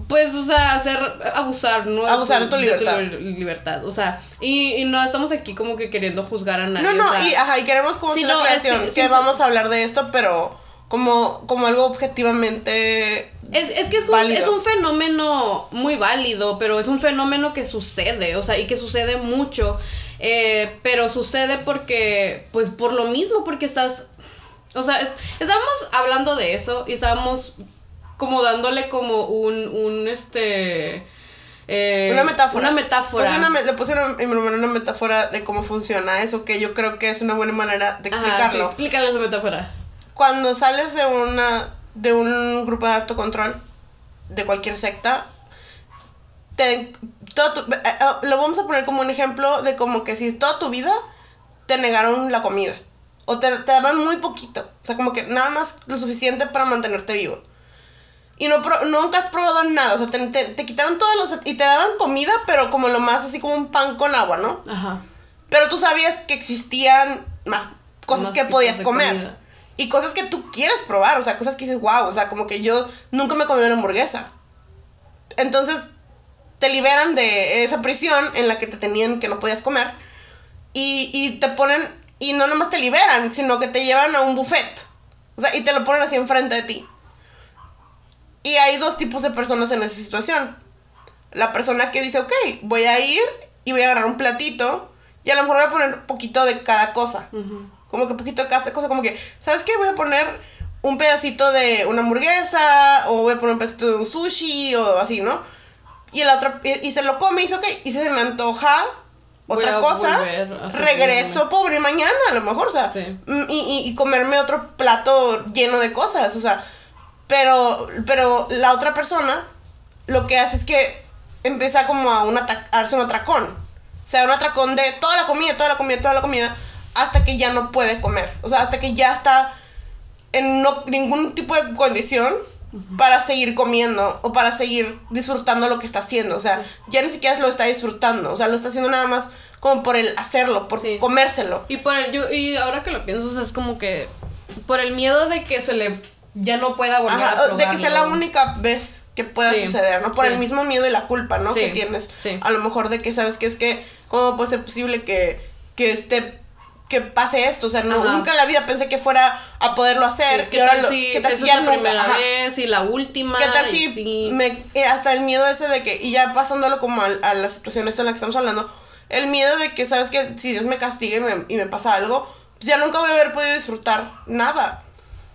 pues, o sea, hacer, abusar, ¿no? Abusar de tu libertad. li- libertad, o sea, y, y no estamos aquí como que queriendo juzgar a nadie. No, no, o sea, y, ajá, y queremos como hacer no, la es- creación, que vamos a hablar de esto, pero como, como algo objetivamente... Es, es que es, un, es un fenómeno muy válido, pero es un fenómeno que sucede, o sea, y que sucede mucho, eh, pero sucede porque, pues por lo mismo, porque estás, o sea, es- estábamos hablando de eso y estábamos como dándole como un, un, este... eh, Una metáfora. Una metáfora. Puse una me- le puse a mi hermano una metáfora de cómo funciona eso, que yo creo que es una buena manera de Ajá, sí, explicarlo. explícale esa metáfora. Cuando sales de una de un grupo de alto control de cualquier secta, te, todo tu- eh, eh, lo vamos a poner como un ejemplo de como que si toda tu vida te negaron la comida o te, te daban muy poquito, o sea, como que nada más lo suficiente para mantenerte vivo. Y no nunca has probado nada, o sea, te, te- te quitaron todos los... y te daban comida, pero como lo más así como un pan con agua, ¿no? Ajá. Pero tú sabías que existían más cosas Más que podías comer. comida. Y cosas que tú quieres probar, o sea, cosas que dices, wow, o sea, como que yo nunca me comí una hamburguesa. Entonces, te liberan de esa prisión en la que te tenían que no podías comer. Y, y te ponen, y no nomás te liberan, sino que te llevan a un buffet. O sea, y te lo ponen así enfrente de ti. Y hay dos tipos de personas en esa situación. La persona que dice, ok, voy a ir y voy a agarrar un platito y a lo mejor voy a poner un poquito de cada cosa. Como que poquito de cada cosa, como que, ¿sabes qué? Voy a poner un pedacito de una hamburguesa o voy a poner un pedacito de un sushi o así, ¿no? Y el otro, y, y se lo come y dice, ok, y se me antoja Voy otra a cosa, regreso pobre mañana a lo mejor, o sea, Sí. mm, y, y- y comerme otro plato lleno de cosas, o sea, pero, pero la otra persona lo que hace es que empieza como a, un a darse un atracón. O sea, un atracón de toda la comida, toda la comida, toda la comida, hasta que ya no puede comer. O sea, hasta que ya está en no, ningún tipo de condición para seguir comiendo o para seguir disfrutando lo que está haciendo. O sea, ya ni siquiera lo está disfrutando. O sea, lo está haciendo nada más como por el hacerlo, por Sí. comérselo. Y por el, yo, y ahora que lo pienso, o sea, es como que por el miedo de que se le ya no pueda volver Ajá, a de que sea la probarlo. única vez que pueda Sí, suceder, ¿no? Por sí. el mismo miedo y la culpa, ¿no? Que tienes. A lo mejor de que sabes que es que, ¿cómo puede ser posible que, que esté, que pase esto? O sea, no, nunca en la vida pensé que fuera a poderlo hacer. Sí, y ¿Qué ahora tal lo, si ¿qué tal si ya la primera vez y la última? ¿Qué tal si sí. me, eh, hasta el miedo ese de que, y ya pasándolo como al- a, la situación esta en la que estamos hablando, el miedo de que, ¿sabes que Si Dios me castiga y me, y me pasa algo, pues ya nunca voy a haber podido disfrutar nada.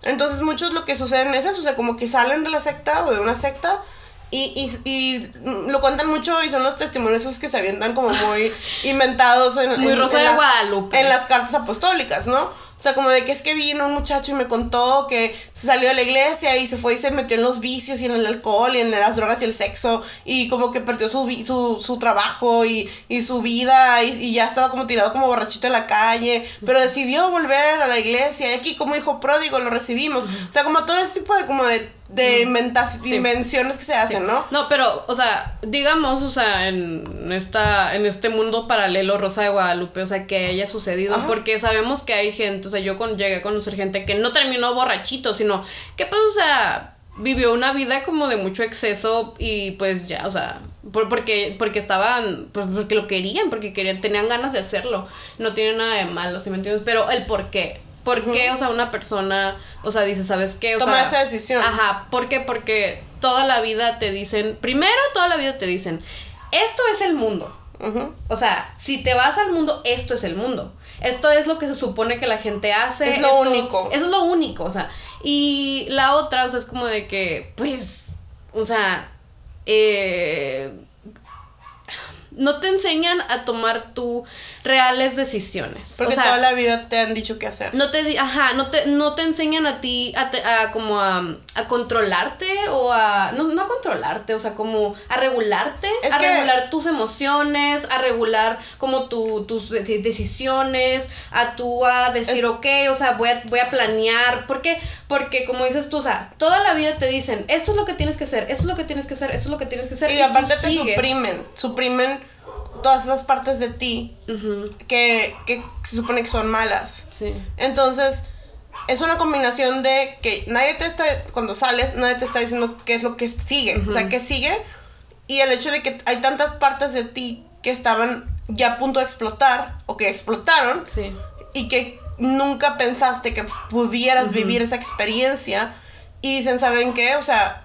Entonces muchos lo que sucede es eso, o sea, como que salen de la secta o de una secta y, y, y lo cuentan mucho y son los testimonios esos que se avientan como muy inventados en, Muy en- Rosa en de las- Guadalupe. en las cartas apostólicas, ¿no? O sea, como de que es que vino un muchacho y me contó que se salió de la iglesia y se fue y se metió en los vicios y en el alcohol y en las drogas y el sexo y como que perdió su, su, su trabajo y, y su vida y, y ya estaba como tirado como borrachito en la calle, pero decidió volver a la iglesia y aquí como hijo pródigo lo recibimos. O sea, como todo ese tipo de como de, de inventaci- Sí. invenciones que se hacen, ¿no? No, pero, o sea, digamos, o sea, en esta, en este mundo paralelo Rosa de Guadalupe, o sea, que haya sucedido, Ajá. porque sabemos que hay gente, o sea, yo con, llegué a conocer gente que no terminó borrachito, sino que pues, o sea, vivió una vida como de mucho exceso y pues ya, o sea, por- porque, porque estaban, pues porque lo querían, porque querían, tenían ganas de hacerlo, no tiene nada de malo, ¿sí me entiendes? Pero el por qué. ¿Por qué, o sea, una persona, o sea, dice, ¿sabes qué? O Toma sea, esa decisión. Ajá, ¿por qué? Porque toda la vida te dicen, primero toda la vida te dicen, esto es el mundo. O sea, si te vas al mundo, esto es el mundo. esto es lo que se supone que la gente hace. Es lo esto- único. Eso es lo único, o sea. Y la otra, o sea, es como de que, pues, o sea, eh, no te enseñan a tomar tú reales decisiones. Porque o sea, toda la vida te han dicho qué hacer. no te, ajá, no te, no te enseñan a ti a, te- a como a, a controlarte o a, no, no a controlarte, o sea, como a regularte, Es a que- regular tus emociones, a regular como tu, tus de- decisiones, a tú a decir, ok, o sea, voy a, voy a planear, ¿por qué? Porque como dices tú, o sea, toda la vida te dicen, esto es lo que tienes que hacer, esto es lo que tienes que hacer, esto es lo que tienes que hacer. Y aparte te sigues. suprimen, suprimen todas esas partes de ti que, que se supone que son malas. Sí. Entonces, es una combinación de que nadie te está, cuando sales, nadie te está diciendo qué es lo que sigue, o sea, qué sigue, y el hecho de que hay tantas partes de ti que estaban ya a punto de explotar, o que explotaron, Sí. y que nunca pensaste que pudieras vivir esa experiencia, y dicen, ¿saben qué? O sea,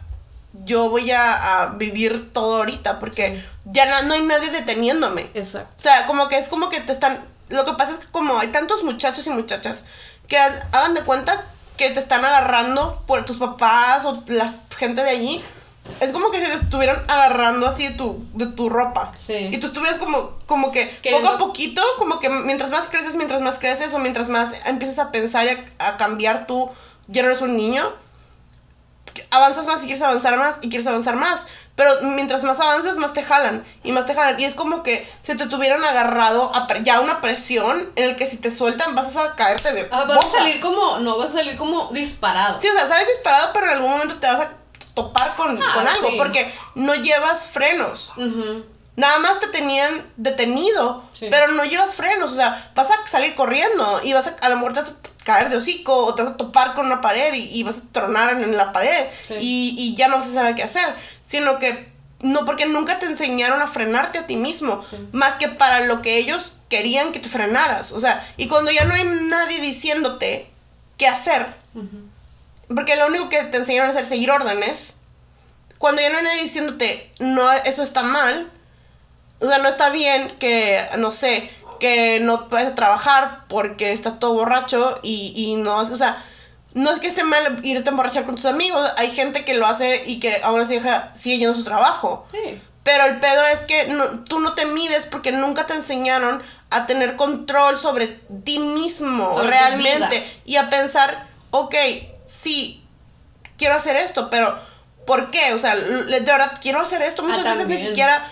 yo voy a, a vivir todo ahorita, porque ya na- no hay nadie deteniéndome. Exacto. O sea, como que es como que te están. Lo que pasa es que como hay tantos muchachos y muchachas que ha- hagan de cuenta que te están agarrando por tus papás o la gente de allí. Es como que si te estuvieran agarrando así de tu, de tu ropa. Sí. Y tú estuvieras como, como que poco a no- poquito, como que mientras más creces, mientras más creces o mientras más empiezas a pensar y a, a cambiar tú, ya no eres un niño, avanzas más y quieres avanzar más y quieres avanzar más. Pero mientras más avanzas, más te jalan y más te jalan. Y es como que se te tuvieran agarrado a ya una presión en el que si te sueltan vas a caerte de Ah, vas a boca. salir como, no, vas a salir como disparado. Sí, o sea, sales disparado, pero en algún momento te vas a topar con, Ah, con algo. sí. Porque no llevas frenos. Ujú. Nada más te tenían detenido, Sí. pero no llevas frenos, o sea, vas a salir corriendo y vas a, a lo mejor te vas a caer de hocico o te vas a topar con una pared y, y vas a tronar en, la pared Sí. y, y ya no vas a saber qué hacer, sino que no, porque nunca te enseñaron a frenarte a ti mismo, más que para lo que ellos querían que te frenaras, o sea, y cuando ya no hay nadie diciéndote qué hacer, porque lo único que te enseñaron a hacer es seguir órdenes, cuando ya no hay nadie diciéndote, no, eso está mal, o sea, no está bien que, no sé, que no a trabajar porque estás todo borracho y, y no, o sea, no es que esté mal irte a emborrachar con tus amigos, hay gente que lo hace y que aún así deja, sigue yendo a su trabajo. Sí. Pero el pedo es que no- tú no te mides porque nunca te enseñaron a tener control sobre ti mismo Sobre realmente y a pensar, ok, sí, quiero hacer esto, pero ¿por qué? O sea, de verdad quiero hacer esto. Muchas veces ni también. siquiera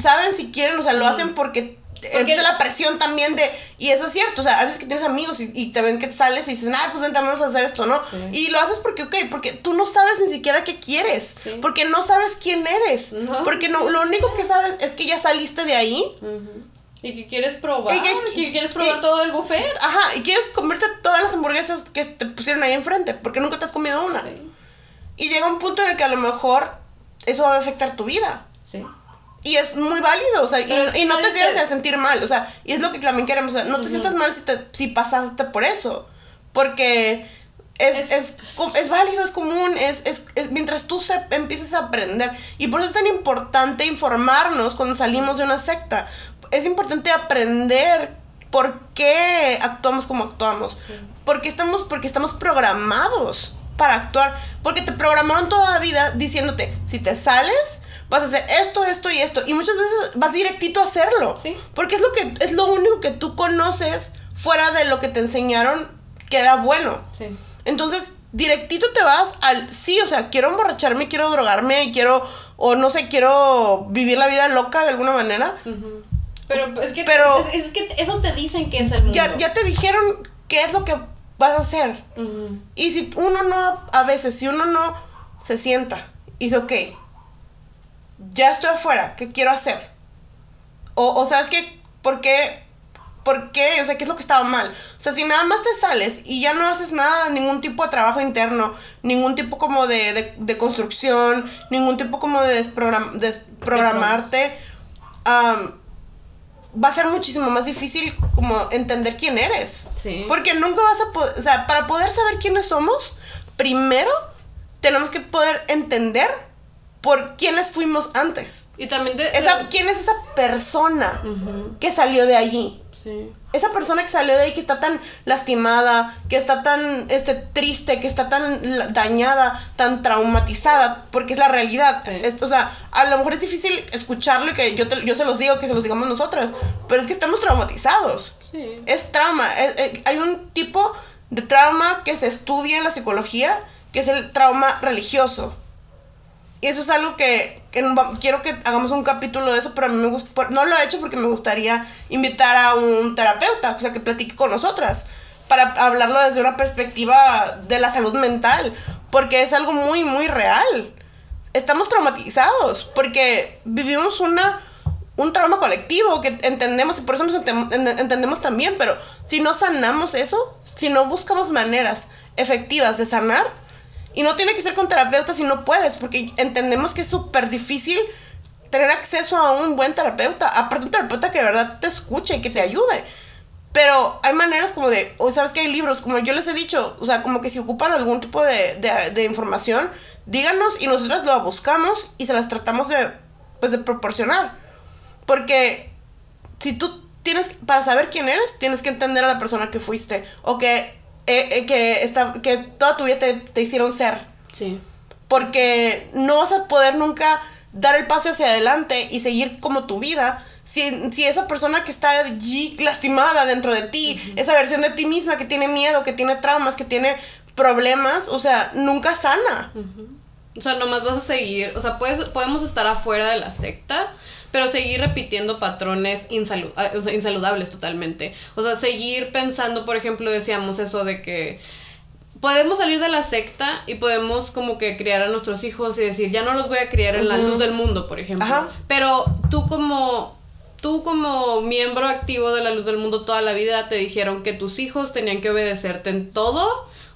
saben si quieren, o sea, lo hacen porque empieza la presión también de, y eso es cierto, o sea, a veces que tienes amigos y, y te ven que sales y dices, ah, pues vente, vamos a hacer esto, ¿no? Sí. Y lo haces porque, ok, porque tú no sabes ni siquiera qué quieres, Sí. porque no sabes quién eres, No. porque no, lo único que sabes es que ya saliste de ahí. Y que quieres probar. Y que- quieres probar y- todo el buffet. ajá, y quieres comerte todas las hamburguesas que te pusieron ahí enfrente, porque nunca te has comido una. Sí. Y llega un punto en el que a lo mejor eso va a afectar tu vida. Sí. Y es muy válido, o sea, y, y no te ser- de sentir mal, o sea, y es lo que también queremos, o sea, no te sientas mal si, te, si pasaste por eso, porque es, Es- es, es válido, es común, es, es, es- mientras tú se, empieces a aprender, y por eso es tan importante informarnos cuando salimos de una secta, es importante aprender por qué actuamos como actuamos, porque estamos, porque estamos programados para actuar, porque te programaron toda la vida diciéndote, si te sales, vas a hacer esto, esto y esto, y muchas veces vas directito a hacerlo, Sí. porque es lo que es lo único que tú conoces fuera de lo que te enseñaron que era bueno. Sí. Entonces, directito te vas al sí, o sea, quiero emborracharme, quiero drogarme, quiero o no sé, quiero vivir la vida loca de alguna manera. Pero es que, Pero- es, es que eso te dicen que es el mundo. Ya ya te dijeron qué es lo que vas a hacer. Y si uno no, a veces, si uno no se sienta y dice, ok, ya estoy afuera, ¿qué quiero hacer? O, o sabes qué, ¿por qué? ¿Por qué? O sea, ¿qué es lo que estaba mal? O sea, si nada más te sales y ya no haces nada, ningún tipo de trabajo interno, ningún tipo como de, de, de construcción, ningún tipo como de desprogram- desprogramarte, am, va a ser muchísimo más difícil como entender quién eres. Sí. Porque nunca vas a poder, o sea, para poder saber quiénes somos, primero tenemos que poder entender por quiénes fuimos antes. Y también de, Esa, de- ¿Quién es esa persona que salió de allí? Sí. esa persona que salió de ahí que está tan lastimada, que está tan este, triste, que está tan dañada, tan traumatizada, porque es la realidad. o sea, a lo mejor es difícil escucharlo y que yo, yo se los digo, que se los digamos nosotras, pero es que estamos traumatizados. Sí. Es trauma. hay un tipo de trauma que se estudia en la psicología, que es el trauma religioso. Y eso es algo que, quiero que hagamos un capítulo de eso, pero a mí no lo he hecho porque me gustaría invitar a un terapeuta, o sea, que platique con nosotras, para hablarlo desde una perspectiva de la salud mental, porque es algo muy, muy real. Estamos traumatizados, porque vivimos una, un trauma colectivo que entendemos, y por eso nos entendemos también, pero si no sanamos eso, si no buscamos maneras efectivas de sanar, y no tiene que ser con terapeuta si no puedes, porque entendemos que es súper difícil tener acceso a un buen terapeuta. Aparte, un terapeuta que de verdad te escuche y que te ayude. Pero hay maneras como de, o sabes que hay libros, como yo les he dicho, o sea, como que si ocupan algún tipo de, de, de información, díganos y nosotros lo buscamos y se las tratamos de, pues, de proporcionar. Porque si tú tienes, para saber quién eres, tienes que entender a la persona que fuiste o que eh, eh, que, está, que toda tu vida te, hicieron ser. Sí. Porque no vas a poder nunca dar el paso hacia adelante y seguir como tu vida si, si esa persona que está allí lastimada dentro de ti, esa versión de ti misma que tiene miedo, que tiene traumas, que tiene problemas, o sea, nunca sana. O sea, nomás vas a seguir, o sea, puedes, podemos estar afuera de la secta, pero seguir repitiendo patrones ah, insaludables totalmente. O sea, seguir pensando, por ejemplo, decíamos eso de que podemos salir de la secta y podemos como que criar a nuestros hijos y decir, ya no los voy a criar en la luz del mundo, por ejemplo. Pero tú como tú como miembro activo de la luz del mundo toda la vida te dijeron que tus hijos tenían que obedecerte en todo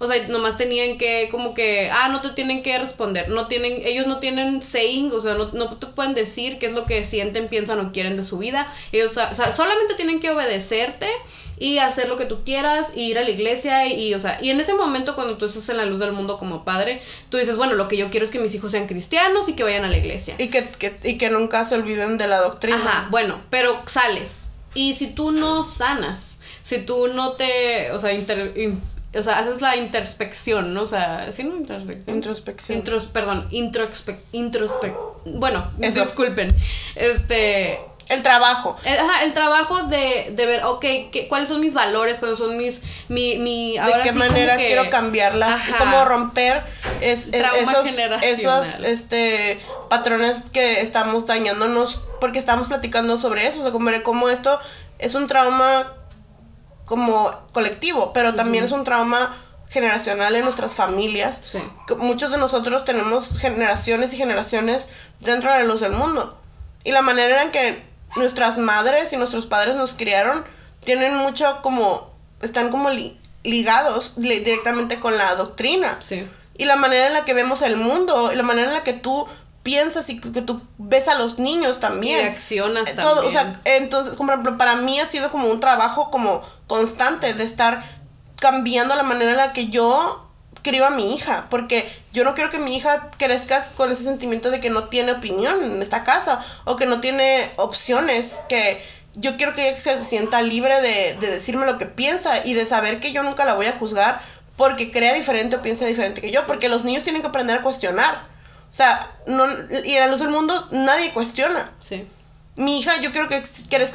o sea, nomás tenían que, como que, ah, no te tienen que responder. No tienen, ellos no tienen saying, o sea, no, no te pueden decir qué es lo que sienten, piensan o quieren de su vida. Ellos, o sea, solamente tienen que obedecerte y hacer lo que tú quieras, y ir a la iglesia y, o sea, y en ese momento cuando tú estás en la luz del mundo como padre, tú dices, bueno, lo que yo quiero es que mis hijos sean cristianos y que vayan a la iglesia. Y que, que, y que nunca se olviden de la doctrina. Ajá, bueno, pero sales. Y si tú no sanas, si tú no te, o sea, inter, o sea, haces la introspección, ¿no? O sea, ¿sí no introspección? Introspección. Intros, perdón, introspec, introspec, bueno, disculpen. Este... El trabajo. El, ajá, el trabajo de, de ver, ok, ¿qué, ¿cuáles son mis valores? ¿Cuáles son mis... Mi, mi, ¿De qué manera quiero cambiarlas? ¿Cómo romper es, esos, esos este, patrones que estamos dañándonos? Porque estamos platicando sobre eso, o sea, como, cómo esto es un trauma como colectivo, pero también es un trauma generacional en nuestras familias. Muchos de nosotros tenemos generaciones y generaciones dentro de los del mundo. Y la manera en que nuestras madres y nuestros padres nos criaron tienen mucho como, están como ligados directamente con la doctrina. Y la manera en la que vemos el mundo, y la manera en la que tú piensas y que tú ves a los niños también. Y accionas eh, también. O sea, entonces, como por ejemplo, para mí ha sido como un trabajo como constante de estar cambiando la manera en la que yo crío a mi hija, porque yo no quiero que mi hija crezca con ese sentimiento de que no tiene opinión en esta casa o que no tiene opciones, que yo quiero que ella se sienta libre de, de decirme lo que piensa y de saber que yo nunca la voy a juzgar porque crea diferente o piensa diferente que yo, porque los niños tienen que aprender a cuestionar. O sea, no, y en la luz del mundo nadie cuestiona. Sí. Mi hija, yo quiero que, que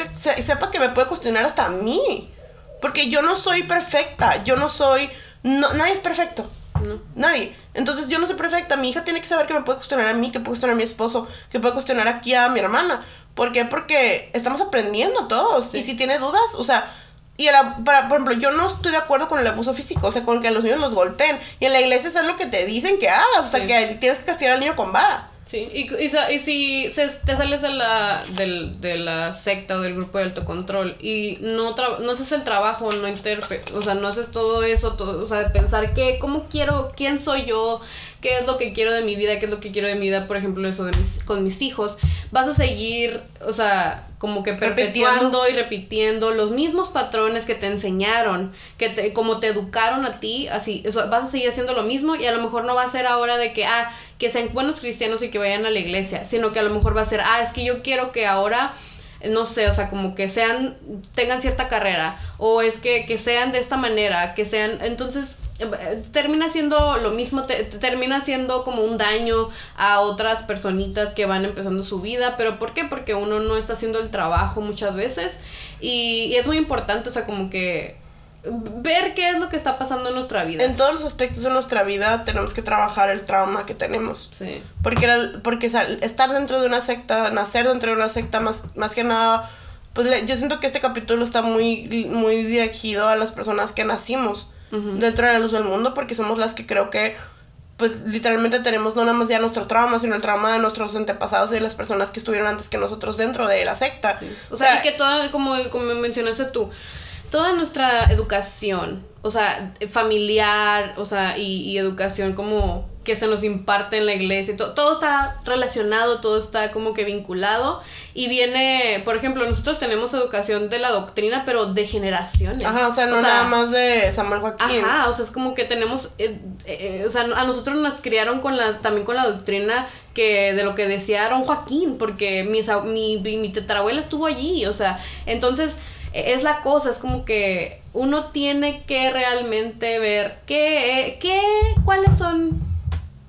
sepa que me puede cuestionar hasta a mí. Porque yo no soy perfecta. Yo no soy. No, nadie es perfecto. No. Nadie. Entonces yo no soy perfecta. Mi hija tiene que saber que me puede cuestionar a mí, que puede cuestionar a mi esposo, que puede cuestionar aquí a mi hermana. ¿Por qué? Porque estamos aprendiendo todos. Y si tiene dudas, o sea, y para, por ejemplo, yo no estoy de acuerdo con el abuso físico, o sea, con que a los niños los golpeen. Y en la iglesia es lo que te dicen que hagas, o sea, que tienes que castigar al niño con vara. Sí, y, y, si te sales de la, de la secta o del grupo de autocontrol y no, no haces el trabajo, no interpe o sea, no haces todo eso, todo, o sea, de pensar que, cómo quiero, quién soy yo, qué es lo que quiero de mi vida, qué es lo que quiero de mi vida, por ejemplo, eso de mis, con mis hijos, vas a seguir, o sea, como que perpetuando y repitiendo los mismos patrones que te enseñaron, que te, como te educaron a ti, así, eso, vas a seguir haciendo lo mismo y a lo mejor no va a ser ahora de que, ah, que sean buenos cristianos y que vayan a la iglesia, sino que a lo mejor va a ser, ah, es que yo quiero que ahora no sé, o sea, como que sean, tengan cierta carrera, o es que, que sean de esta manera, que sean, entonces eh, termina siendo lo mismo, te, termina siendo como un daño a otras personitas que van empezando su vida, pero ¿por qué? Porque uno no está haciendo el trabajo muchas veces y, y es muy importante, o sea, como que ver qué es lo que está pasando en nuestra vida. En todos los aspectos de nuestra vida tenemos que trabajar el trauma que tenemos. Sí. Porque, la- porque estar dentro de una secta, nacer dentro de una secta, más, más que nada, pues le- yo siento que este capítulo está muy, muy dirigido a las personas que nacimos dentro de la luz del mundo, porque somos las que creo que, pues literalmente tenemos no nada más ya nuestro trauma, sino el trauma de nuestros antepasados y de las personas que estuvieron antes que nosotros dentro de la secta. O sea, y que toda, como, como mencionaste tú, toda nuestra educación, o sea, familiar, o sea, y, y educación como que se nos imparte en la iglesia, y to- todo está relacionado, todo está como que vinculado. Y viene, por ejemplo, nosotros tenemos educación de la doctrina, pero de generaciones. Ajá, o sea, no nada más de Samuel Joaquín. Ajá, o sea, es como que tenemos, eh, eh, o sea, a nosotros nos criaron con la, también con la doctrina que de lo que decía Aaron Joaquín, porque mi, mi, mi tetarabuela estuvo allí, o sea, entonces es la cosa, es como que uno tiene que realmente ver qué, qué, cuáles son,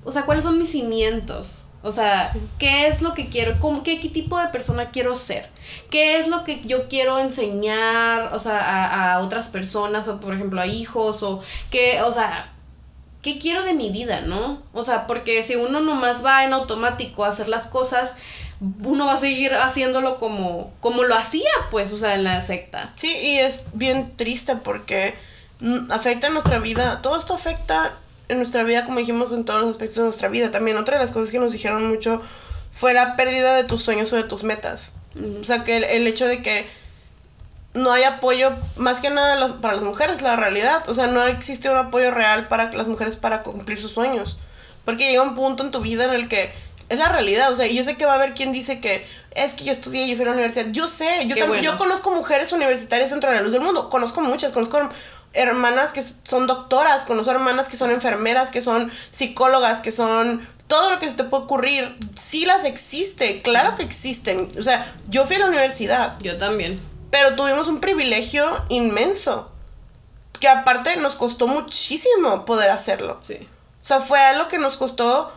o sea, cuáles son mis cimientos. O sea, ¿qué es lo que quiero? ¿Cómo, qué, ¿Qué tipo de persona quiero ser? ¿Qué es lo que yo quiero enseñar, o sea, a, a otras personas, o por ejemplo a hijos, o qué, o sea, qué quiero de mi vida, ¿no? O sea, porque si uno nomás va en automático a hacer las cosas, uno va a seguir haciéndolo como, como lo hacía, pues, o sea, en la secta. Sí, y es bien triste porque afecta nuestra vida. Todo esto afecta en nuestra vida, como dijimos, en todos los aspectos de nuestra vida. También otra de las cosas que nos dijeron mucho fue la pérdida de tus sueños o de tus metas. O sea, que el, el hecho de que no hay apoyo, más que nada para las mujeres, la realidad. O sea, no existe un apoyo real para las mujeres para cumplir sus sueños. Porque llega un punto en tu vida en el que es la realidad. O sea, yo sé que va a haber quien dice que es que yo estudié, yo fui a la universidad. Yo sé, yo, bueno. yo conozco mujeres universitarias dentro de la luz del mundo. Conozco muchas, conozco hermanas que son doctoras, conozco hermanas que son enfermeras, que son psicólogas, que son todo lo que se te puede ocurrir. Sí las existe, claro que existen. O sea, yo fui a la universidad. Yo también. Pero tuvimos un privilegio inmenso. Que aparte nos costó muchísimo poder hacerlo. Sí. O sea, fue algo que nos costó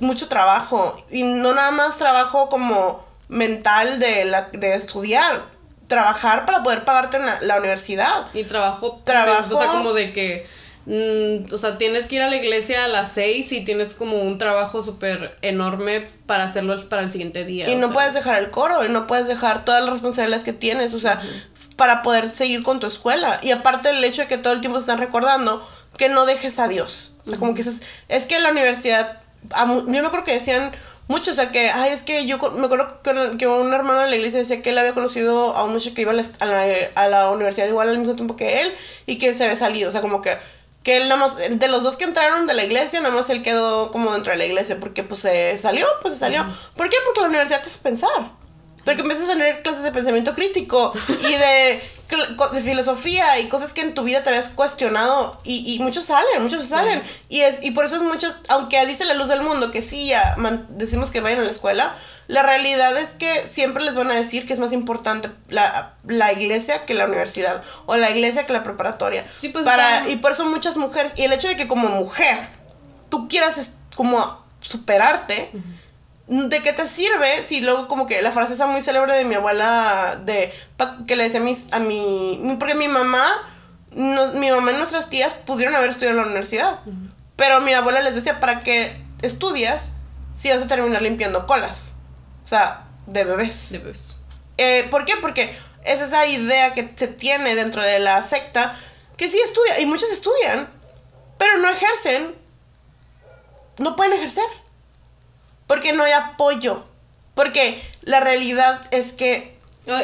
mucho trabajo. Y no nada más trabajo como mental de, la, de estudiar. Trabajar para poder pagarte en la, la universidad. Y trabajo, Trabajo. o sea, como de que, mm, o sea, tienes que ir a la iglesia a las seis y tienes como un trabajo súper enorme para hacerlo para el siguiente día. Y no sea. puedes dejar el coro, y no puedes dejar todas las responsabilidades que tienes, o sea, para poder seguir con tu escuela. Y aparte el hecho de que todo el tiempo te están recordando que no dejes a Dios. O sea, como que es, es que la universidad, a yo me acuerdo que decían mucho, o sea, que, ay, es que yo me acuerdo que, que un hermano de la iglesia decía que él había conocido a un muchacho que iba a la, a la, a la universidad igual al mismo tiempo que él y que se había salido, o sea, como que que él nada más, de los dos que entraron de la iglesia, nada más él quedó como dentro de la iglesia, porque pues se salió, pues se salió. ¿Por qué? Porque la universidad te hace pensar. Porque empiezas a tener clases de pensamiento crítico y de, de filosofía y cosas que en tu vida te habías cuestionado y, y muchos salen, muchos salen. Y, es, y por eso es muchos, aunque dice la luz del mundo que sí, ya man- decimos que vayan a la escuela, la realidad es que siempre les van a decir que es más importante la, la iglesia que la universidad o la iglesia que la preparatoria. Sí, pues, Para, y por eso muchas mujeres, y el hecho de que como mujer tú quieras como superarte, ¿de qué te sirve si luego como que la frase esa muy célebre de mi abuela de que le decía a mis a mi porque mi mamá no- mi mamá y nuestras tías pudieron haber estudiado en la universidad, pero mi abuela les decía para que estudias si vas a terminar limpiando colas. O sea, de bebés. De bebés. Eh, ¿Por qué? Porque es esa idea que se tiene dentro de la secta que sí estudia, y muchos estudian, pero no ejercen, no pueden ejercer. Porque no hay apoyo. Porque la realidad es que,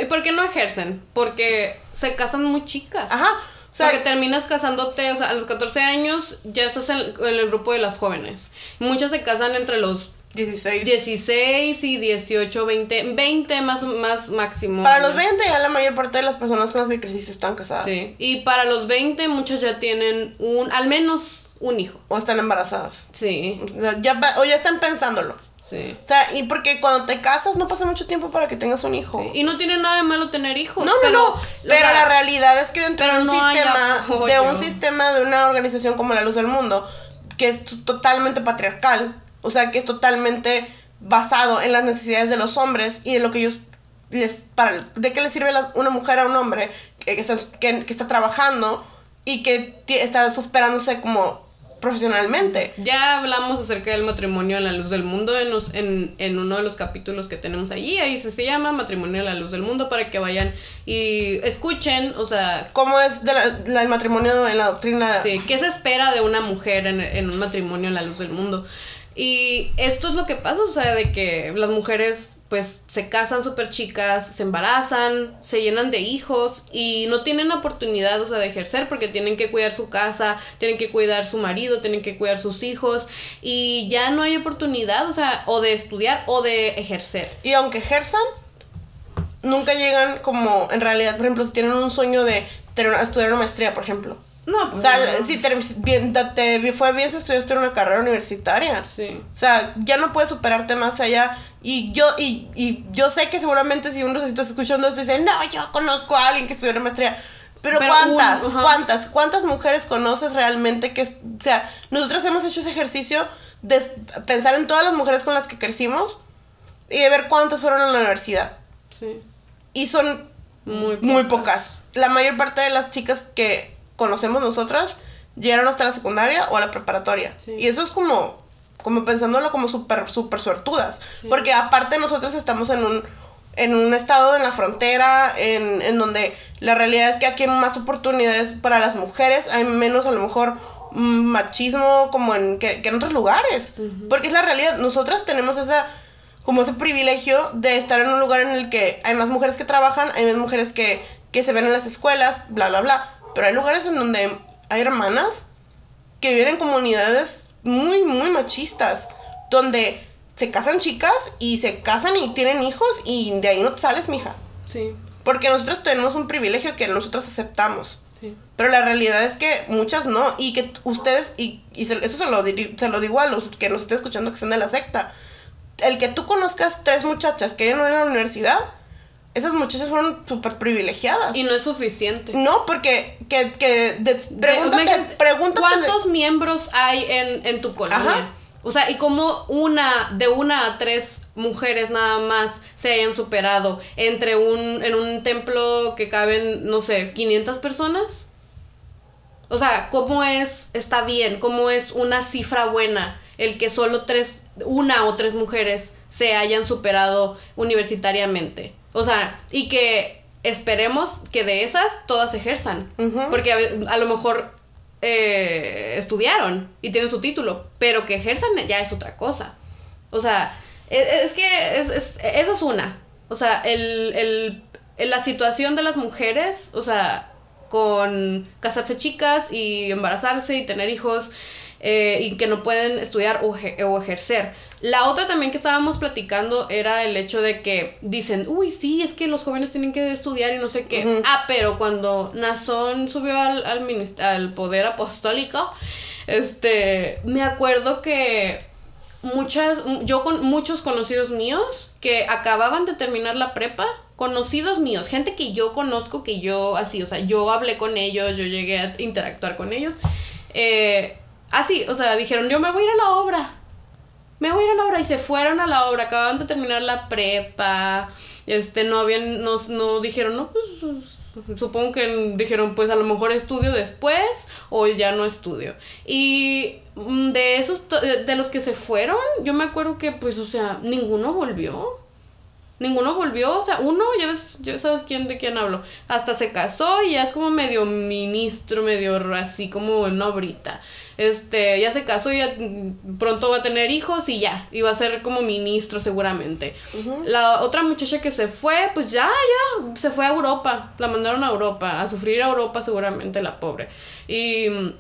¿Y por qué no ejercen? Porque se casan muy chicas. ajá, o sea, Porque terminas casándote, o sea, a los 14 años ya estás en, en el grupo de las jóvenes. Muchas se casan entre los 16. 16 y 18, 20, 20 más, más máximo. Para los 20 ya la mayor parte de las personas con las que creciste están casadas. Sí. Y para los 20 muchas ya tienen un, al menos un hijo. O están embarazadas. Sí. O, sea, ya, o ya están pensándolo. Sí. O sea, y porque cuando te casas no pasa mucho tiempo para que tengas un hijo. Y no tiene nada de malo tener hijos. No, no, pero, no. Pero la realidad es que dentro de un no sistema, de un sistema de una organización como la Luz del Mundo, que es totalmente patriarcal, o sea, que es totalmente basado en las necesidades de los hombres y de lo que ellos les para de qué le sirve la- una mujer a un hombre que, que está que, que está trabajando y que está superándose como profesionalmente. Ya hablamos acerca del matrimonio a la luz del mundo en, los- en, en uno de los capítulos que tenemos allí. Ahí se, se llama Matrimonio a la luz del mundo para que vayan y escuchen, o sea, ¿Cómo es de la- la- el matrimonio en la doctrina? Sí, ¿qué se espera de una mujer en, en un matrimonio en la luz del mundo? Y esto es lo que pasa, o sea, de que las mujeres pues se casan súper chicas, se embarazan, se llenan de hijos y no tienen oportunidad, o sea, de ejercer porque tienen que cuidar su casa, tienen que cuidar su marido, tienen que cuidar sus hijos y ya no hay oportunidad, o sea, o de estudiar o de ejercer. Y aunque ejerzan, nunca llegan como, en realidad, por ejemplo, si tienen un sueño de tener, estudiar una maestría, por ejemplo. No, O pues sea, no. si te, bien, te fue bien si estudiaste una carrera universitaria. Sí. O sea, ya no puedes superarte más allá. Y yo, y, y yo sé que seguramente si uno se está escuchando esto dice, no, yo conozco a alguien que estudió una maestría. Pero, Pero ¿cuántas? un-. ¿Cuántas? ¿Cuántas mujeres conoces realmente que, o sea, nosotros hemos hecho ese ejercicio de pensar en todas las mujeres con las que crecimos y de ver cuántas fueron a la universidad. Sí. Y son Muy, muy pocas. La mayor parte de las chicas que conocemos nosotras llegaron hasta la secundaria o a la preparatoria. Sí. Y eso es como, como pensándolo como súper, súper suertudas. Porque aparte nosotros estamos en un, en un estado en la frontera, en, en donde la realidad es que aquí hay más oportunidades para las mujeres, hay menos a lo mejor machismo como en, que, que en otros lugares. Porque es la realidad, nosotras tenemos esa como ese privilegio de estar en un lugar en el que hay más mujeres que trabajan, hay más mujeres que, que se ven en las escuelas, bla, bla, bla. Pero hay lugares en donde hay hermanas que viven en comunidades muy, muy machistas, donde se casan chicas y se casan y tienen hijos y de ahí no te sales, mija. Sí, Porque nosotros tenemos un privilegio que nosotros aceptamos. sí. Pero la realidad es que muchas no. Y que ustedes, y, y se- eso se lo, se lo digo a los que nos estén escuchando que son de la secta. El que tú conozcas tres muchachas que no en la universidad, esas muchachas fueron súper privilegiadas. Y no es suficiente. no, porque que, que de- De- pregúntate, de- ¿Cuántos miembros hay en, en tu colonia? Ajá. O sea, y como una, de una a tres mujeres nada más se hayan superado entre un, en un templo que caben, no sé, 500 personas. O sea, ¿cómo es, está bien, cómo es una cifra buena el que solo tres, una o tres mujeres se hayan superado universitariamente? O sea, y que esperemos que de esas todas ejerzan. Porque a, lo mejor eh, estudiaron y tienen su título, pero que ejerzan ya es otra cosa. O sea, e- es, que es, es- esa es una. O sea, el, el- el- la situación de las mujeres, o sea, con casarse chicas y embarazarse y tener hijos eh, y que no pueden estudiar o, o ejercer. La otra también que estábamos platicando era el hecho de que dicen, uy, sí, es que los jóvenes tienen que estudiar y no sé qué. Ah, pero cuando Nazón subió al, al, al poder apostólico, este, me acuerdo que muchas, yo con muchos conocidos míos que acababan de terminar la prepa, conocidos míos, gente que yo conozco, que yo así, o sea, yo hablé con ellos, yo llegué a interactuar con ellos, eh, así, o sea, dijeron, yo me voy a ir a la obra, me voy a ir a la obra y se fueron a la obra, acababan de terminar la prepa, este, no habían, no, no dijeron, no, pues supongo que dijeron, pues a lo mejor estudio después o ya no estudio. Y mm, de esos, to- de los que se fueron, yo me acuerdo que pues, o sea, ninguno volvió. Ninguno volvió, o sea, uno, ya ves, ya sabes quién de quién hablo, hasta se casó y ya es como medio ministro, medio así como una obrita. Este, ya se casó y ya mm, pronto va a tener hijos y ya, y va a ser como ministro seguramente. La otra muchacha que se fue, pues ya, ya, se fue a Europa, la mandaron a Europa, a sufrir a Europa seguramente la pobre. Y mm,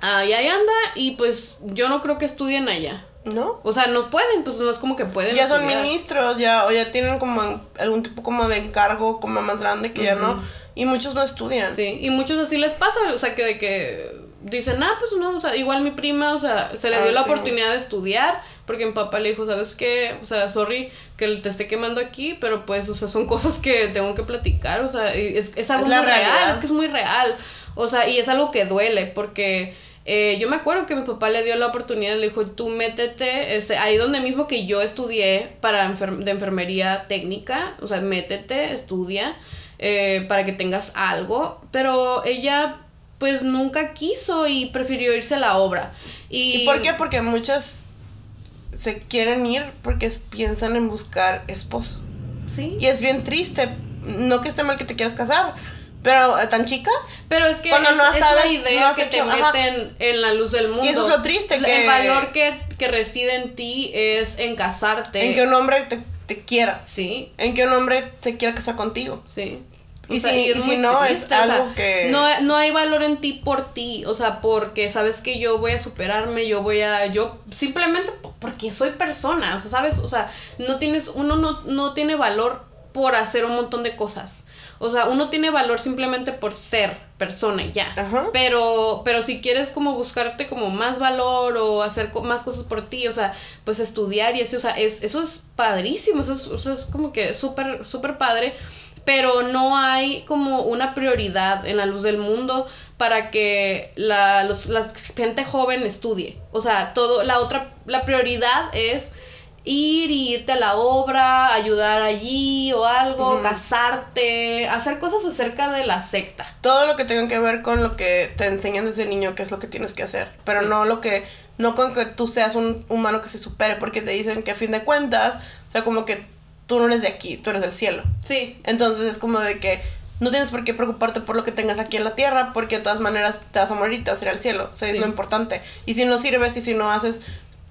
ahí ahí anda y pues yo no creo que estudien allá. ¿No? O sea, no pueden, pues no es como que pueden. Ya son ministros, ya, o ya tienen como algún tipo como de encargo como más grande que ya no. Y muchos no estudian. Sí, y muchos así les pasa, o sea, que de que dicen, ah, pues no, o sea, igual mi prima, o sea, se le Ah, dio la sí. oportunidad de estudiar, porque mi papá le dijo, ¿sabes qué? O sea, sorry que te esté quemando aquí, pero pues, o sea, son cosas que tengo que platicar, o sea, es, es algo muy real, es que es muy real, o sea, y es algo que duele, porque... Eh, yo me acuerdo que mi papá le dio la oportunidad, le dijo, tú métete, este, ahí donde mismo que yo estudié para de enfermería técnica, o sea, métete, estudia, eh, para que tengas algo, pero ella pues nunca quiso y prefirió irse a la obra. ¿Y, ¿Y por qué? Porque muchas se quieren ir porque piensan en buscar esposo. Sí. Y es bien triste. No que esté mal que te quieras casar, pero eh, tan chica. Pero es que Cuando es, no sabes, la idea que te meten en la luz del mundo. Y eso es lo triste. Que, el valor que, que reside en ti es en casarte. En que un hombre te, te quiera. Sí. En que un hombre se quiera casar contigo. Sí y, si, no, es algo que... No, no hay valor en ti por ti, o sea, porque sabes que yo voy a superarme, yo voy a... Yo simplemente porque soy persona, o sea, ¿sabes? O sea, no tienes... Uno no, no tiene valor por hacer un montón de cosas. O sea, uno tiene valor simplemente por ser persona y ya. Pero, pero si quieres como buscarte como más valor o hacer más cosas por ti, o sea, pues estudiar y así, o sea, es, eso es padrísimo, eso es, eso es como que súper, súper padre pero no hay como una prioridad en la luz del mundo para que la, gente joven estudie. O sea, todo, la otra, la prioridad es ir y irte a la obra, ayudar allí o algo, casarte, hacer cosas acerca de la secta. Todo lo que tenga que ver con lo que te enseñan desde niño, que es lo que tienes que hacer, pero no lo que, no con que tú seas un humano que se supere, porque te dicen que a fin de cuentas, o sea, como que tú no eres de aquí, tú eres del cielo. Sí. Entonces es como de que no tienes por qué preocuparte por lo que tengas aquí en la tierra, porque de todas maneras te vas a morir y te vas a ir al cielo. O sea, es lo importante. Y si no sirves y si no haces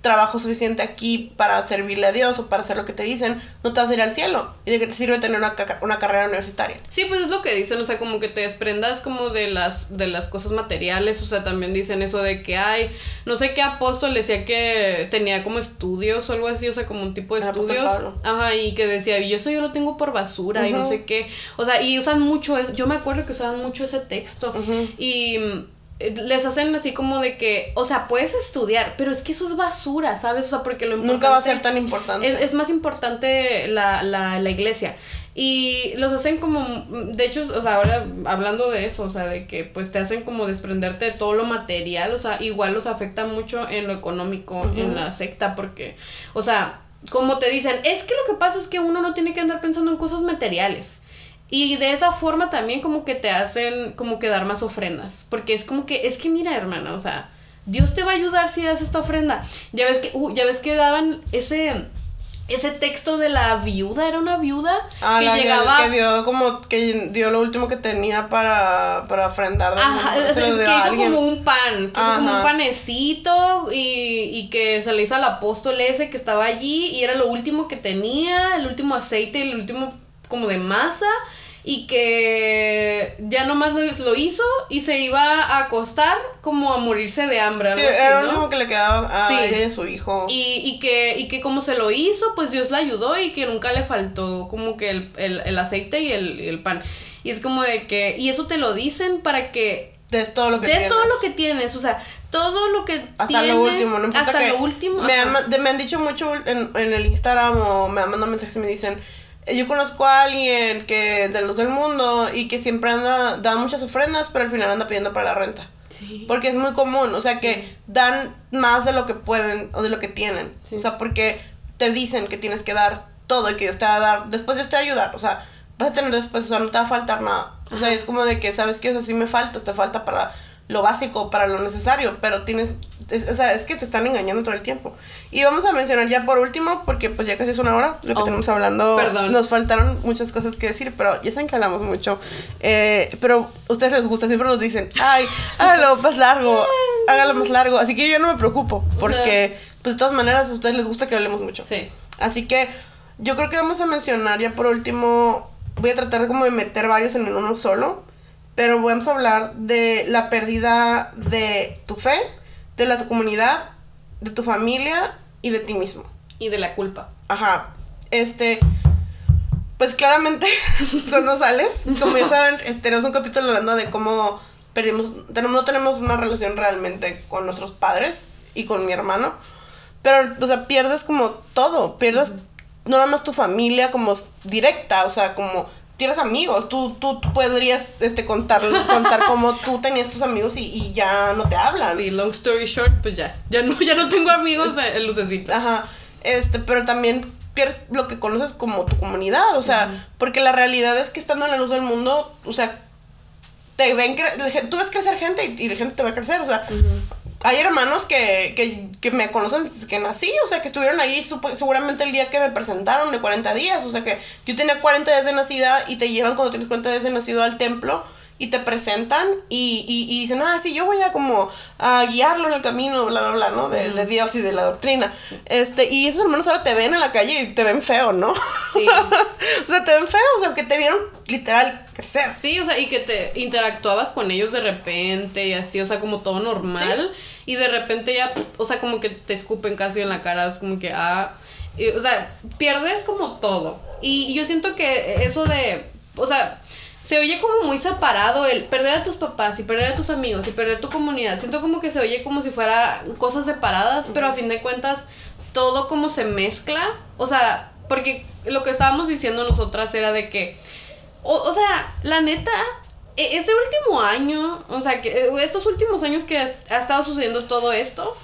trabajo suficiente aquí para servirle a Dios o para hacer lo que te dicen, no te vas a ir al cielo. ¿Y de qué te sirve tener una, una, carrera universitaria? Sí, pues es lo que dicen, o sea, como que te desprendas como de las, de las cosas materiales, o sea, también dicen eso de que hay, no sé qué apóstol decía que tenía como estudios o algo así, o sea, como un tipo de estudios. Ajá, y que decía, yo eso yo lo tengo por basura y no sé qué. O sea, y usan mucho, yo me acuerdo que usaban mucho ese texto. Y les hacen así como de que, o sea, puedes estudiar, pero es que eso es basura, ¿sabes? O sea, porque lo importante... Nunca va a ser tan importante. Es, más importante la, la, la iglesia. Y los hacen como, de hecho, o sea, ahora hablando de eso, o sea, de que pues te hacen como desprenderte de todo lo material, o sea, igual los afecta mucho en lo económico, en la secta, porque, o sea, como te dicen, es que lo que pasa es que uno no tiene que andar pensando en cosas materiales. Y de esa forma también como que te hacen como que dar más ofrendas. Porque es como que, es que mira, hermana, o sea, Dios te va a ayudar si das esta ofrenda. Ya ves que, uh, ya ves que daban ese, ese texto de la viuda, era una viuda ah, que llegaba. Que, dio como, que dio lo último que tenía para, para ofrendar. Ajá, es, que hizo como un pan, que hizo como un panecito y, y que se le hizo al apóstol ese que estaba allí y era lo último que tenía, el último aceite, el último como de masa y que ya nomás lo, lo hizo y se iba a acostar como a morirse de hambre. Sí, era lo único que le quedaba a ella y su hijo. Y, y, que, y que como se lo hizo, pues Dios la ayudó y que nunca le faltó como que el, el, el aceite y el, el, pan. Y es como de que, y eso te lo dicen para que... Des todo lo que des todo lo que tienes, o sea, todo lo que hasta lo último, no importa hasta lo último. Me han, me han dicho mucho en, en el Instagram o me han mandado mensajes y me dicen yo conozco a alguien que de los del mundo y que siempre anda, da muchas ofrendas, pero al final anda pidiendo para la renta. Sí. Porque es muy común, o sea que dan más de lo que pueden o de lo que tienen. O sea, porque te dicen que tienes que dar todo y que Dios te va a dar, después Dios te va a ayudar, o sea, vas a tener después, o sea, no te va a faltar nada. O sea, es como de que, ¿sabes qué? O sea, sí me falta, te falta para lo básico, para lo necesario, pero tienes o sea, es que te están engañando todo el tiempo. Y vamos a mencionar ya por último, porque pues ya casi es una hora lo que oh, tenemos hablando. Perdón. Nos faltaron muchas cosas que decir, pero ya saben que hablamos mucho. Eh, pero a ustedes les gusta, siempre nos dicen, ay, hágalo más largo, hágalo más largo. Así que yo no me preocupo, porque pues de todas maneras a ustedes les gusta que hablemos mucho. Sí. Así que yo creo que vamos a mencionar ya por último, voy a tratar como de meter varios en uno solo. Pero vamos a hablar de la pérdida de tu fe, de la tu comunidad, de tu familia y de ti mismo. Y de la culpa. Ajá. Este. Pues claramente, cuando sales, como ya saben, tenemos un capítulo hablando de cómo perdimos, tenemos, no tenemos una relación realmente con nuestros padres y con mi hermano. Pero, o sea, pierdes como todo. Pierdes no nada más tu familia como directa, o sea, como tienes amigos. Tú, tú podrías este, contar, contar cómo tú tenías tus amigos y, y ya no te hablan. Sí, long story short, pues ya. Ya no, ya no tengo amigos en lucecita. Ajá. Este, pero también pierdes lo que conoces como tu comunidad, o sea, porque la realidad es que estando en la luz del mundo, o sea, te ven tú ves crecer gente y, y la gente te ve crecer, o sea, hay hermanos que, que, que me conocen desde que nací, o sea, que estuvieron ahí supo- seguramente el día que me presentaron de 40 días, o sea, que yo tenía 40 días de nacida y te llevan cuando tienes 40 días de nacido al templo y te presentan y, y, y dicen, ah, sí, yo voy a como a guiarlo en el camino, bla, bla, bla, ¿no? De, de Dios y de la doctrina. Este, y esos hermanos ahora te ven en la calle y te ven feo, ¿no? Sí. o sea, te ven feo, o sea, que te vieron literal crecer. Sí, o sea, y que te interactuabas con ellos de repente y así, o sea, como todo normal. Y de repente ya, o sea, como que te escupen casi en la cara, es como que, ah, y, o sea, pierdes como todo. Y, y yo siento que eso de, o sea, se oye como muy separado el perder a tus papás y perder a tus amigos y perder tu comunidad. Siento como que se oye como si fuera cosas separadas, pero a fin de cuentas todo como se mezcla. O sea, porque lo que estábamos diciendo nosotras era de que, o, o sea, la neta, este último año, o sea, que eh, estos últimos años que ha estado sucediendo todo esto,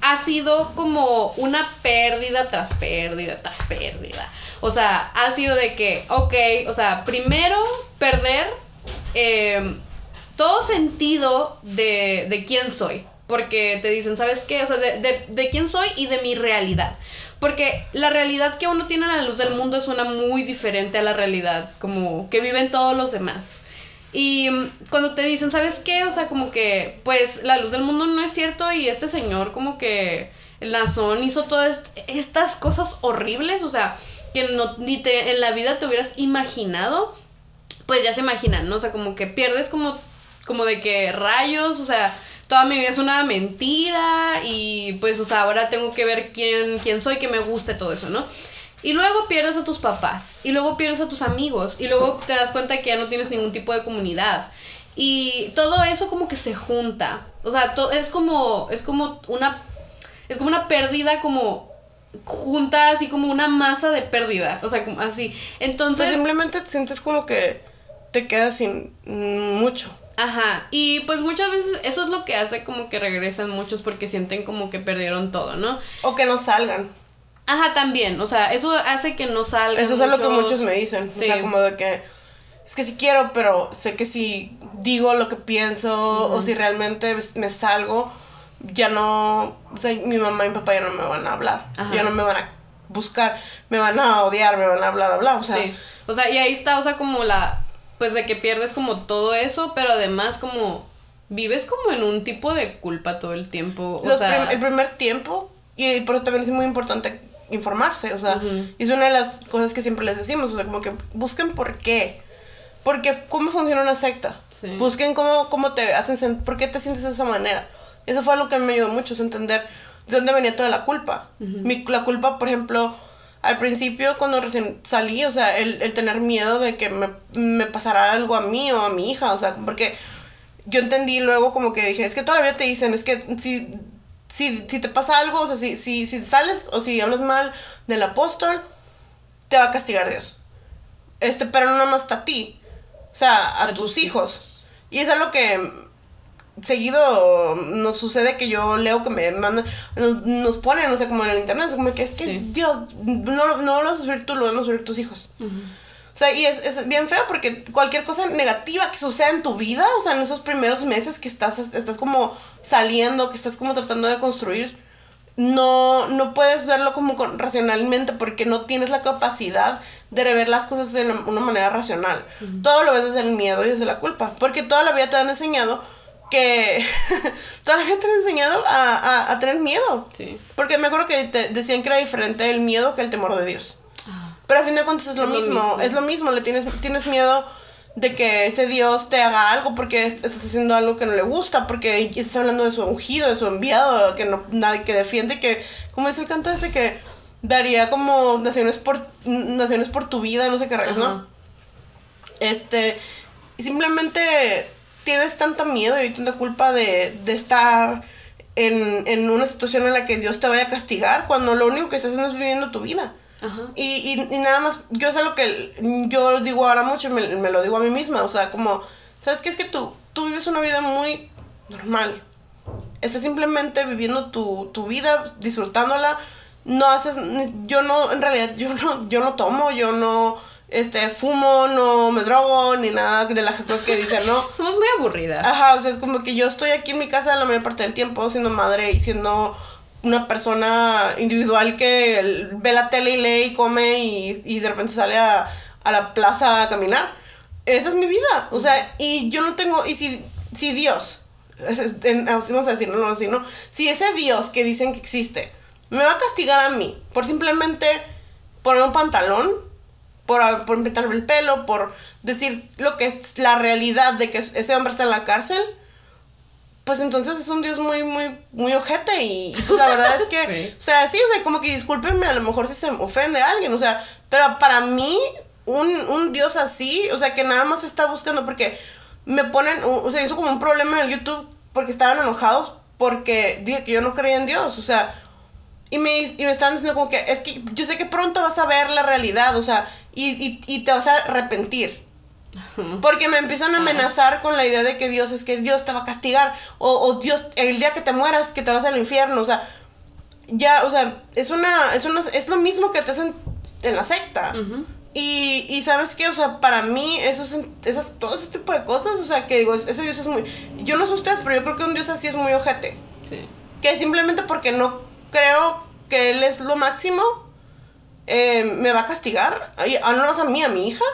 ha sido como una pérdida tras pérdida tras pérdida. O sea, ha sido de que, ok, o sea, primero perder eh, todo sentido de, de quién soy. Porque te dicen, ¿sabes qué? O sea, de, de, de quién soy y de mi realidad. Porque la realidad que uno tiene a la luz del mundo suena muy diferente a la realidad como que viven todos los demás. Y mm, cuando te dicen, ¿sabes qué? O sea, como que, pues la luz del mundo no es cierto y este señor como que Nazón hizo todas est- estas cosas horribles, o sea, que no, ni te, en la vida te hubieras imaginado, pues ya se imaginan, ¿no? O sea, como que pierdes como, como de que rayos, o sea, toda mi vida es una mentira y pues, o sea, ahora tengo que ver quién, quién soy, que me guste todo eso, ¿no? Y luego pierdes a tus papás, y luego pierdes a tus amigos, y luego te das cuenta que ya no tienes ningún tipo de comunidad. Y todo eso como que se junta. O sea, to- es como, es como una, es como una pérdida como junta, así como una masa de pérdida. O sea, como así. Entonces... sea, simplemente te sientes como que te quedas sin mucho. Ajá, y pues muchas veces eso es lo que hace como que regresan muchos porque sienten como que perdieron todo, ¿no? O que no salgan. Ajá, también, o sea, eso hace que no salgan. Eso es lo que muchos me dicen. Sí. O sea, como de que es que sí quiero, pero sé que si digo lo que pienso o si realmente me salgo, ya no, o sea, mi mamá y mi papá ya no me van a hablar. Ajá. Ya no me van a buscar, me van a odiar, me van a hablar, hablar, o sea, Sí, o sea, y ahí está, o sea, como la, pues de que pierdes como todo eso, pero además como vives como en un tipo de culpa todo el tiempo, o sea, prim- el primer tiempo y por eso también es muy importante informarse, o sea, y es una de las cosas que siempre les decimos, o sea, como que busquen por qué. Porque cómo funciona una secta. Sí. Busquen cómo, cómo te hacen, por qué te sientes de esa manera. Eso fue lo que me ayudó mucho, es entender de dónde venía toda la culpa. Mi, la culpa, por ejemplo, al principio cuando recién salí, o sea, el, el tener miedo de que me, me pasara algo a mí o a mi hija, o sea, porque yo entendí luego como que dije, es que todavía te dicen, es que si, si, si te pasa algo, o sea, si, si, si sales o si hablas mal del apóstol, te va a castigar Dios. Este, pero no nada más a ti, o sea, a, A tus tus hijos. Y es algo que seguido nos sucede que yo leo que me mandan, nos, ponen, o sea, como en el internet, sea, como que es que Sí. Dios, no, no lo vas a subir tú, lo van a subir tus hijos. O sea, y es, es bien feo porque cualquier cosa negativa que suceda en tu vida, o sea, en esos primeros meses que estás, estás como saliendo, que estás como tratando de construir, no, no puedes verlo como con- racionalmente porque no tienes la capacidad de rever las cosas de una manera racional. Todo lo ves desde el miedo y desde la culpa, porque toda la vida te han enseñado que... toda la vida te han enseñado a, a, a tener miedo. sí. Porque me acuerdo que te decían que era diferente el miedo que el temor de Dios. Pero a fin de cuentas es lo, Es lo mismo, es lo mismo, le tienes, tienes miedo de que ese Dios te haga algo porque est- estás haciendo algo que no le gusta, porque estás hablando de su ungido, de su enviado, que no nadie que defiende, que, como dice el canto ese, que daría como naciones por, naciones por tu vida, no sé qué rayos, ¿no? Este, simplemente tienes tanta miedo y tanta culpa de, de estar en, en una situación en la que Dios te vaya a castigar cuando lo único que estás haciendo es viviendo tu vida. Ajá. Y, y, y nada más, yo sé lo que yo digo ahora mucho y me, me lo digo a mí misma, o sea, como, ¿sabes qué? Es que tú, tú vives una vida muy normal. Estás simplemente viviendo tu, tu vida, disfrutándola. No haces, yo no, en realidad, yo no, yo no tomo, yo no, este, fumo, no me drogo, ni nada de las cosas que dicen, ¿no? Somos muy aburridas. Ajá, o sea, es como que yo estoy aquí en mi casa la mayor parte del tiempo siendo madre y siendo una persona individual que ve la tele y lee y come y, y de repente sale a, a la plaza a caminar. Esa es mi vida. O sea, y yo no tengo, y si, si Dios, en- vamos a decir, no, no, así, no, si ese Dios que dicen que existe me va a castigar a mí por simplemente poner un pantalón, por, por el pelo, por decir lo que es la realidad de que ese hombre está en la cárcel, pues entonces es un Dios muy, muy, muy ojete y, y, pues la verdad es que, Sí. o sea, sí, o sea, como que discúlpenme, a lo mejor si se ofende a alguien, o sea, pero para mí, un, un Dios así, o sea, que nada más está buscando, porque me ponen, o sea, hizo como un problema en el YouTube porque estaban enojados porque dije que yo no creía en Dios, o sea, y me, y me estaban diciendo como que es que yo sé que pronto vas a ver la realidad, o sea, y, y, y te vas a arrepentir. Porque me empiezan a amenazar con la idea de que Dios es que Dios te va a castigar. O, o Dios, el día que te mueras, que te vas al infierno. O sea, ya, o sea, es una, es una, es lo mismo que te hacen en la secta. Y, y sabes qué, o sea, para mí, esos, esas, todo ese tipo de cosas, o sea, que digo, ese Dios es muy. Yo no sé ustedes, pero yo creo que un Dios así es muy ojete. Sí. Que simplemente porque no creo que Él es lo máximo, eh, me va a castigar. Y, ah, no más a mí, a mi hija.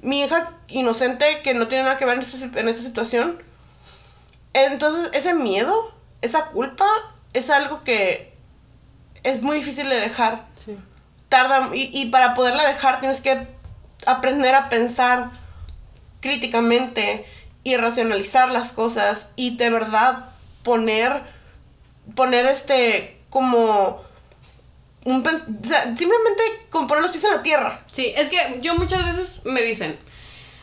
Mi hija inocente que no tiene nada que ver en esta, en esta situación. Entonces, ese miedo, esa culpa, es algo que es muy difícil de dejar. Sí. Tarda, y, y para poderla dejar tienes que aprender a pensar críticamente y racionalizar las cosas y de verdad poner, poner este como un, o sea, simplemente como poner los pies en la tierra. Sí, es que yo muchas veces me dicen,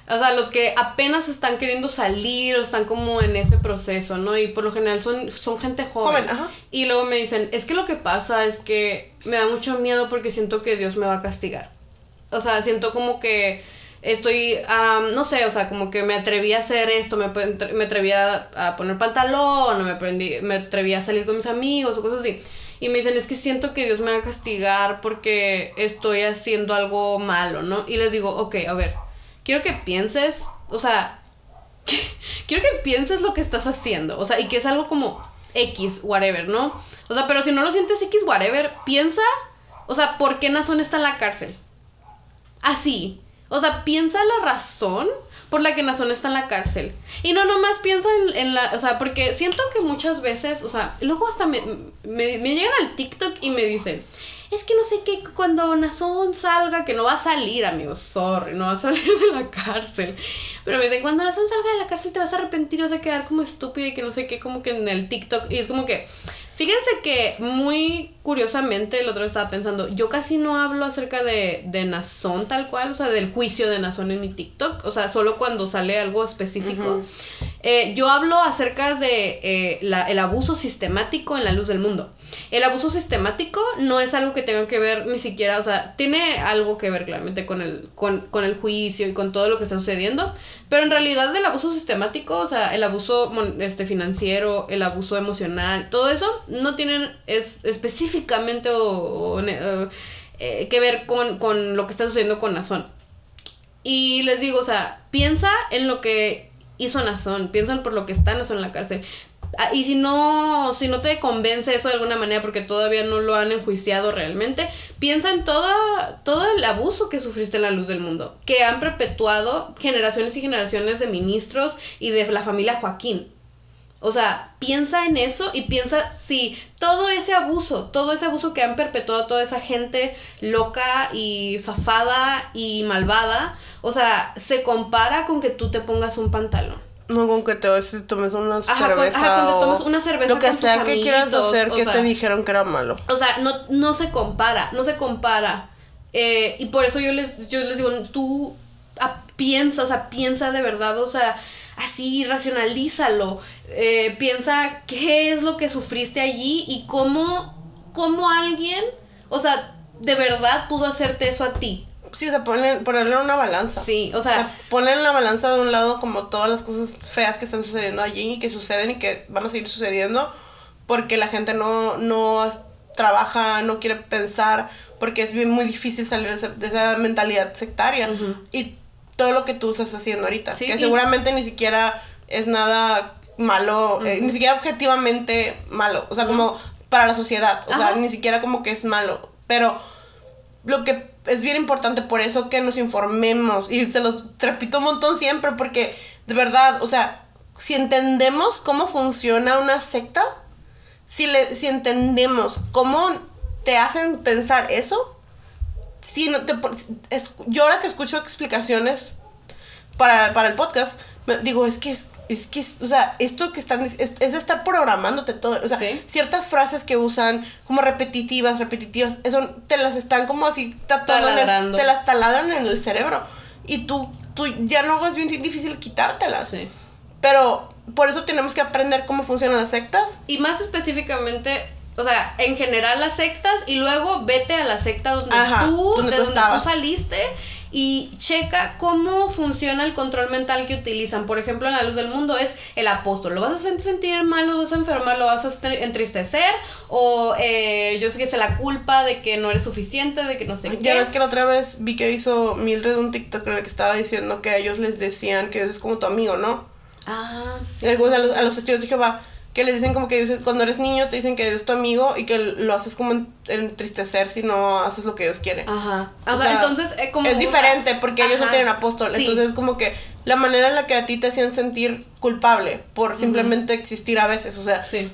o sea, los que apenas están queriendo salir o están como en ese proceso, ¿no? Y por lo general son, son gente joven. Joven, ajá. Y luego me dicen, es que lo que pasa es que me da mucho miedo porque siento que Dios me va a castigar. O sea, siento como que estoy, am, no sé, o sea, como que me atreví a hacer esto, me, me atreví a, a poner pantalón, o me, aprendí, me atreví a salir con mis amigos o cosas así. Y me dicen, es que siento que Dios me va a castigar porque estoy haciendo algo malo, ¿no? Y les digo, ok, a ver, quiero que pienses, o sea, quiero que pienses lo que estás haciendo, o sea, y que es algo como X, whatever, ¿no? O sea, pero si no lo sientes X, whatever, piensa, o sea, ¿por qué Nazón está en la cárcel? Así. O sea, piensa la razón por la que Nazón está en la cárcel. Y no nomás piensa en, en la... O sea, porque siento que muchas veces, o sea, luego hasta me, me, me llegan al TikTok y me dicen, es que no sé qué, cuando Nazón salga, que no va a salir, amigos, sorry, no va a salir de la cárcel. Pero me dicen, cuando Nazón salga de la cárcel te vas a arrepentir, vas a quedar como estúpida y que no sé qué, como que en el TikTok. Y es como que... Fíjense que muy curiosamente el otro día estaba pensando, yo casi no hablo acerca de, de Nazón tal cual, o sea, del juicio de Nazón en mi TikTok, o sea, solo cuando sale algo específico. Eh, yo hablo acerca de eh, la- el abuso sistemático en la luz del mundo. El abuso sistemático no es algo que tenga que ver ni siquiera, o sea, tiene algo que ver claramente con el, con, con el juicio y con todo lo que está sucediendo, pero en realidad el abuso sistemático, o sea, el abuso este, financiero, el abuso emocional, todo eso no tienen es, específicamente eh, que ver con, con lo que está sucediendo con Nazón. Y les digo, o sea, piensa en lo que hizo Nazón, piensa por lo que está Nazón en la cárcel. Ah, Y si no, si no te convence eso de alguna manera porque todavía no lo han enjuiciado realmente, piensa en toda, todo el abuso que sufriste en la luz del mundo, que han perpetuado generaciones y generaciones de ministros y de la familia Joaquín. O sea, piensa en eso y piensa si todo ese abuso, todo ese abuso que han perpetuado toda esa gente loca y zafada y malvada, o sea, se compara con que tú te pongas un pantalón. No con que te si tomes una Ajá, con- cerveza ajá, cuando o tomas una cerveza lo que con tus sea que quieras hacer que sea. te dijeron que era malo. O sea, no, no se compara, no se compara. Eh, y por eso yo les, yo les digo, tú ah, piensa, o sea, piensa de verdad, o sea, así racionalízalo, eh, piensa qué es lo que sufriste allí y cómo, cómo alguien, o sea, de verdad pudo hacerte eso a ti. Sí, o sea, ponerle, ponerle una balanza. Sí, o sea, poner en la balanza de un lado como todas las cosas feas que están sucediendo allí y que suceden y que van a seguir sucediendo porque la gente no, no trabaja, no quiere pensar, porque es bien muy difícil salir de esa, mentalidad sectaria. Y todo lo que tú estás haciendo ahorita, que seguramente ni siquiera es nada malo, eh, ni siquiera objetivamente malo, o sea, como para la sociedad, o sea, ni siquiera como que es malo, pero lo que es bien importante por eso que nos informemos y se los repito un montón siempre porque de verdad, o sea, si entendemos cómo funciona una secta, si, le, si entendemos cómo te hacen pensar eso, si no te, es, yo ahora que escucho explicaciones para, para el podcast, me, digo, es que es, es que, o sea, esto que están, es, es estar programándote todo, o sea, ciertas frases que usan como repetitivas, repetitivas, eso te las están como así tatuando, en te las taladran en el cerebro y tú, tú ya no es bien difícil quitártelas. Sí. Pero por eso tenemos que aprender cómo funcionan las sectas. Y más específicamente, o sea, en general las sectas y luego vete a la secta donde tú, de donde tú saliste y checa cómo funciona el control mental que utilizan. Por ejemplo, en la luz del mundo es el apóstol. ¿Lo vas a sentir mal, lo vas a enfermar, lo vas a entristecer? O eh, yo sé que es la culpa de que no eres suficiente, de que no sé qué. Ya ves que la otra vez vi que hizo Mildred un TikTok en el que estaba diciendo que a ellos les decían que es como tu amigo, ¿no? Ah, sí. A los, a los testigos de Jehová que les dicen como que cuando eres niño te dicen que eres tu amigo y que lo haces como entristecer si no haces lo que ellos quieren. Ajá. O, sea, entonces es como... Es diferente porque ellos no tienen apóstol. Entonces es como que la manera en la que a ti te hacían sentir culpable por simplemente existir a veces. O sea, sí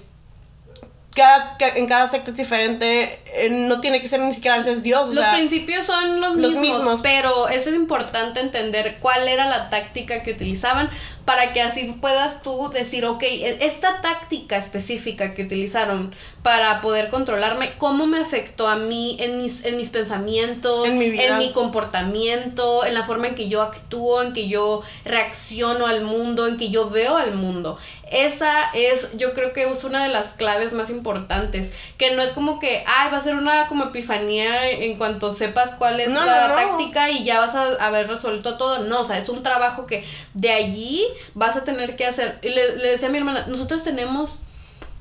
cada, en cada secta es diferente, eh, no tiene que ser ni siquiera a veces Dios. los principios son los, mismos, pero eso es importante entender cuál era la táctica que utilizaban para que así puedas tú decir, ok, e, esta táctica específica que utilizaron para poder controlarme, ¿cómo me afectó a mí en mis, en mis pensamientos, en mi, en mi comportamiento, en la forma en que yo actúo, en que yo reacciono al mundo, en que yo veo al mundo? Esa es, yo creo que es una de las claves más importantes, que no es como que, ay, va a ser una como epifanía en cuanto sepas cuál es la táctica y ya vas a haber resuelto todo. No, o sea, es un trabajo que de allí vas a tener que hacer. Y le, le decía a mi hermana, nosotros tenemos...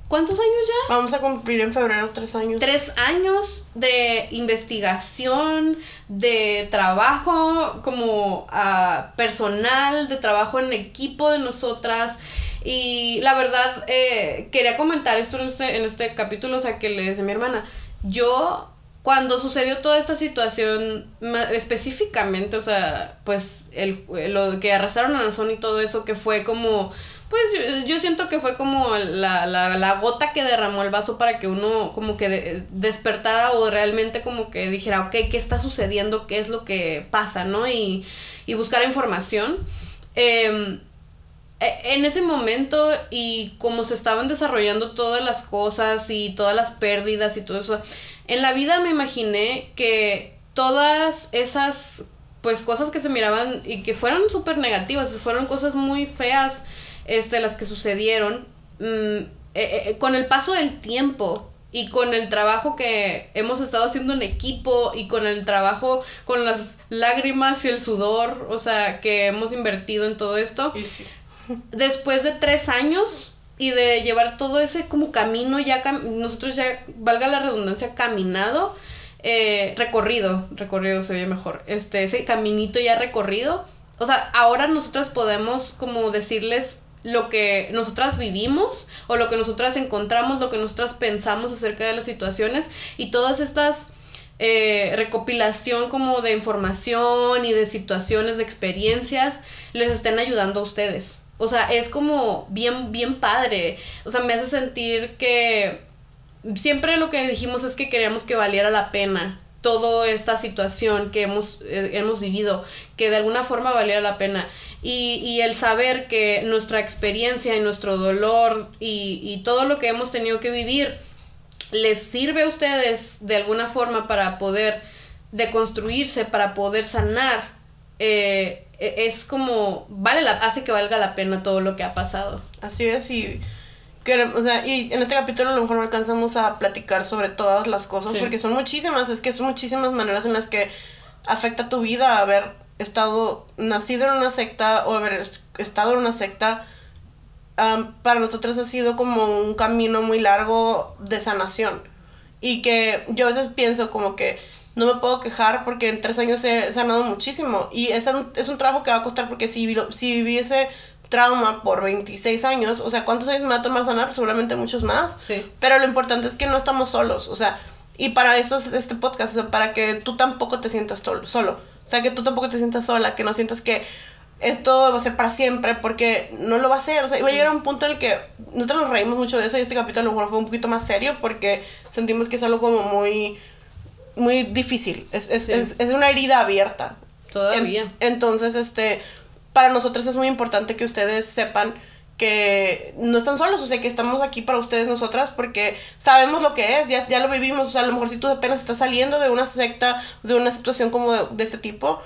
¿Cuántos años ya? Vamos a cumplir en febrero tres años. Tres años de investigación, de trabajo como uh, personal, de trabajo en equipo de nosotras. Y la verdad, eh, quería comentar esto en este, en este capítulo, o sea, que le decía a mi hermana, yo cuando sucedió toda esta situación, específicamente, o sea, pues el, lo que arrastraron a Nazón y todo eso, que fue como, pues yo, siento que fue como la, la, la, gota que derramó el vaso para que uno como que despertara o realmente como que dijera, ok, ¿qué está sucediendo? ¿Qué es lo que pasa? ¿No? Y, y buscar información. Eh, e, en ese momento y como se estaban desarrollando todas las cosas y todas las pérdidas y todo eso, en la vida me imaginé que todas esas pues cosas que se miraban y que fueron súper negativas, fueron cosas muy feas este, las que sucedieron, mm, eh, eh, con el paso del tiempo y con el trabajo que hemos estado haciendo en equipo y con el trabajo, con las lágrimas y el sudor, o sea, que hemos invertido en todo esto, después de tres años y de llevar todo ese como camino ya, nosotros ya, valga la redundancia, caminado, eh, recorrido, recorrido se ve mejor, este, ese caminito ya recorrido, o sea, ahora nosotras podemos como decirles lo que nosotras vivimos o lo que nosotras encontramos, lo que nosotras pensamos acerca de las situaciones y todas estas eh, recopilación como de información y de situaciones, de experiencias, les estén ayudando a ustedes. O sea, es como bien, bien padre. O sea, me hace sentir que siempre lo que dijimos es que queríamos que valiera la pena toda esta situación que hemos, eh, hemos vivido, que de alguna forma valiera la pena. Y, y, el saber que nuestra experiencia y nuestro dolor y, y todo lo que hemos tenido que vivir les sirve a ustedes de alguna forma para poder deconstruirse, para poder sanar eh, e- es como, vale la, hace que valga la pena todo lo que ha pasado. Así es, y, quere- o sea, y en este capítulo a lo mejor no alcanzamos a platicar sobre todas las cosas, Sí. porque son muchísimas, es que son muchísimas maneras en las que afecta tu vida haber estado, nacido en una secta o haber est- estado en una secta. Am, para nosotros ha sido como un camino muy largo de sanación. Y que yo a veces pienso como que no me puedo quejar porque en tres años he sanado muchísimo. Y es un, es un trabajo que va a costar porque si, si viví ese trauma por 26 años, o sea, ¿cuántos años me va a tomar sanar? Seguramente muchos más. Sí. Pero lo importante es que no estamos solos, o sea, y para eso es este podcast, o sea, para que tú tampoco te sientas solo, o sea, que tú tampoco te sientas sola, que no sientas que esto va a ser para siempre, porque no lo va a ser, o sea, iba a llegar a un punto en el que nosotros nos reímos mucho de eso y este capítulo a lo mejor fue un poquito más serio porque sentimos que es algo como muy, muy difícil, es, es, Sí. es, es una herida abierta. Todavía. En- entonces, este, para nosotros es muy importante que ustedes sepan que no están solos, o sea, que estamos aquí para ustedes nosotras porque sabemos lo que es, ya, ya lo vivimos, o sea, a lo mejor si tú apenas estás saliendo de una secta, de una situación como de, de este tipo,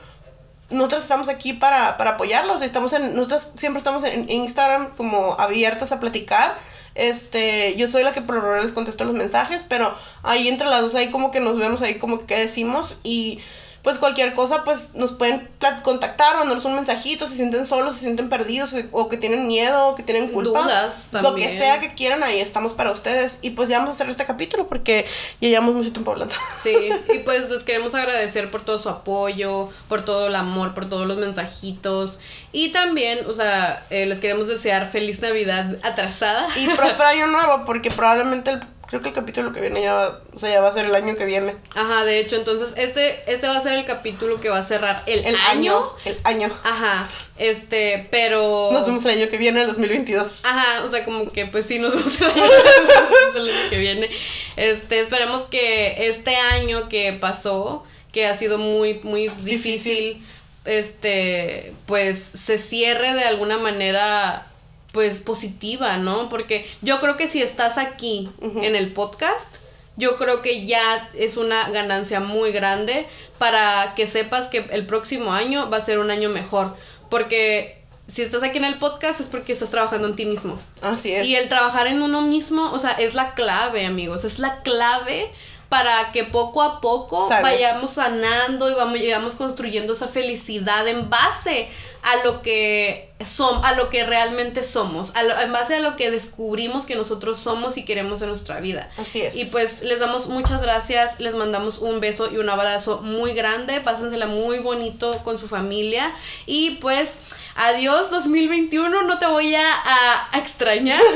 nosotros estamos aquí para, para apoyarlos, estamos en, nosotros siempre estamos en, Instagram como abiertas a platicar, este, yo soy la que por general les contesto los mensajes, pero ahí entre las dos ahí como que nos vemos ahí como que decimos y pues cualquier cosa pues nos pueden contactar, mandarnos un mensajito, si se sienten solos, si se sienten perdidos o- o que tienen miedo o que tienen culpa. Dudas Lo que sea que quieran, ahí estamos para ustedes. Y pues ya vamos a hacer este capítulo porque ya llevamos mucho tiempo hablando. Sí, y pues les queremos agradecer por todo su apoyo, por todo el amor, por todos los mensajitos. Y también, o sea, eh, les queremos desear feliz Navidad atrasada. Y próspero año nuevo porque probablemente el, creo que el capítulo que viene ya va, o sea, ya va a ser el año que viene. Ajá, de hecho, entonces este, este va a ser el capítulo que va a cerrar el, El año. año. El año. Ajá, este, pero... Nos vemos el año que viene, el 2022. Ajá, o sea, como que pues sí, nos vemos el año, el año que viene. Este, esperemos que este año que pasó, que ha sido muy, muy difícil, este, pues se cierre de alguna manera, pues positiva, ¿no? Porque yo creo que si estás aquí en el podcast, yo creo que ya es una ganancia muy grande para que sepas que el próximo año va a ser un año mejor. Porque si estás aquí en el podcast es porque estás trabajando en ti mismo. Así es. Y el trabajar en uno mismo, o sea, es la clave, amigos, es la clave para que poco a poco vayamos sanando y vamos, vayamos construyendo esa felicidad en base a lo que som- a lo que realmente somos, a lo- en base a lo que descubrimos que nosotros somos y queremos en nuestra vida. Así es. Y pues les damos muchas gracias, les mandamos un beso y un abrazo muy grande, pásensela muy bonito con su familia y pues adiós 2021, no te voy a, a- a extrañar.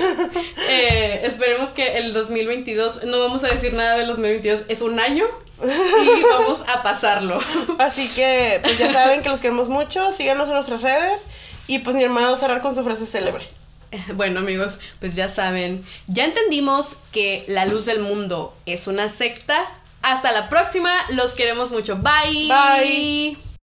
Eh, esperemos que el 2022, no vamos a decir nada del 2022, es un año y vamos a pasarlo. Así que, pues ya saben que los queremos mucho. Síganos en nuestras redes. Y pues mi hermana va a cerrar con su frase célebre. Bueno amigos, pues ya saben, ya entendimos que la luz del mundo es una secta. Hasta la próxima, los queremos mucho. Bye. Bye.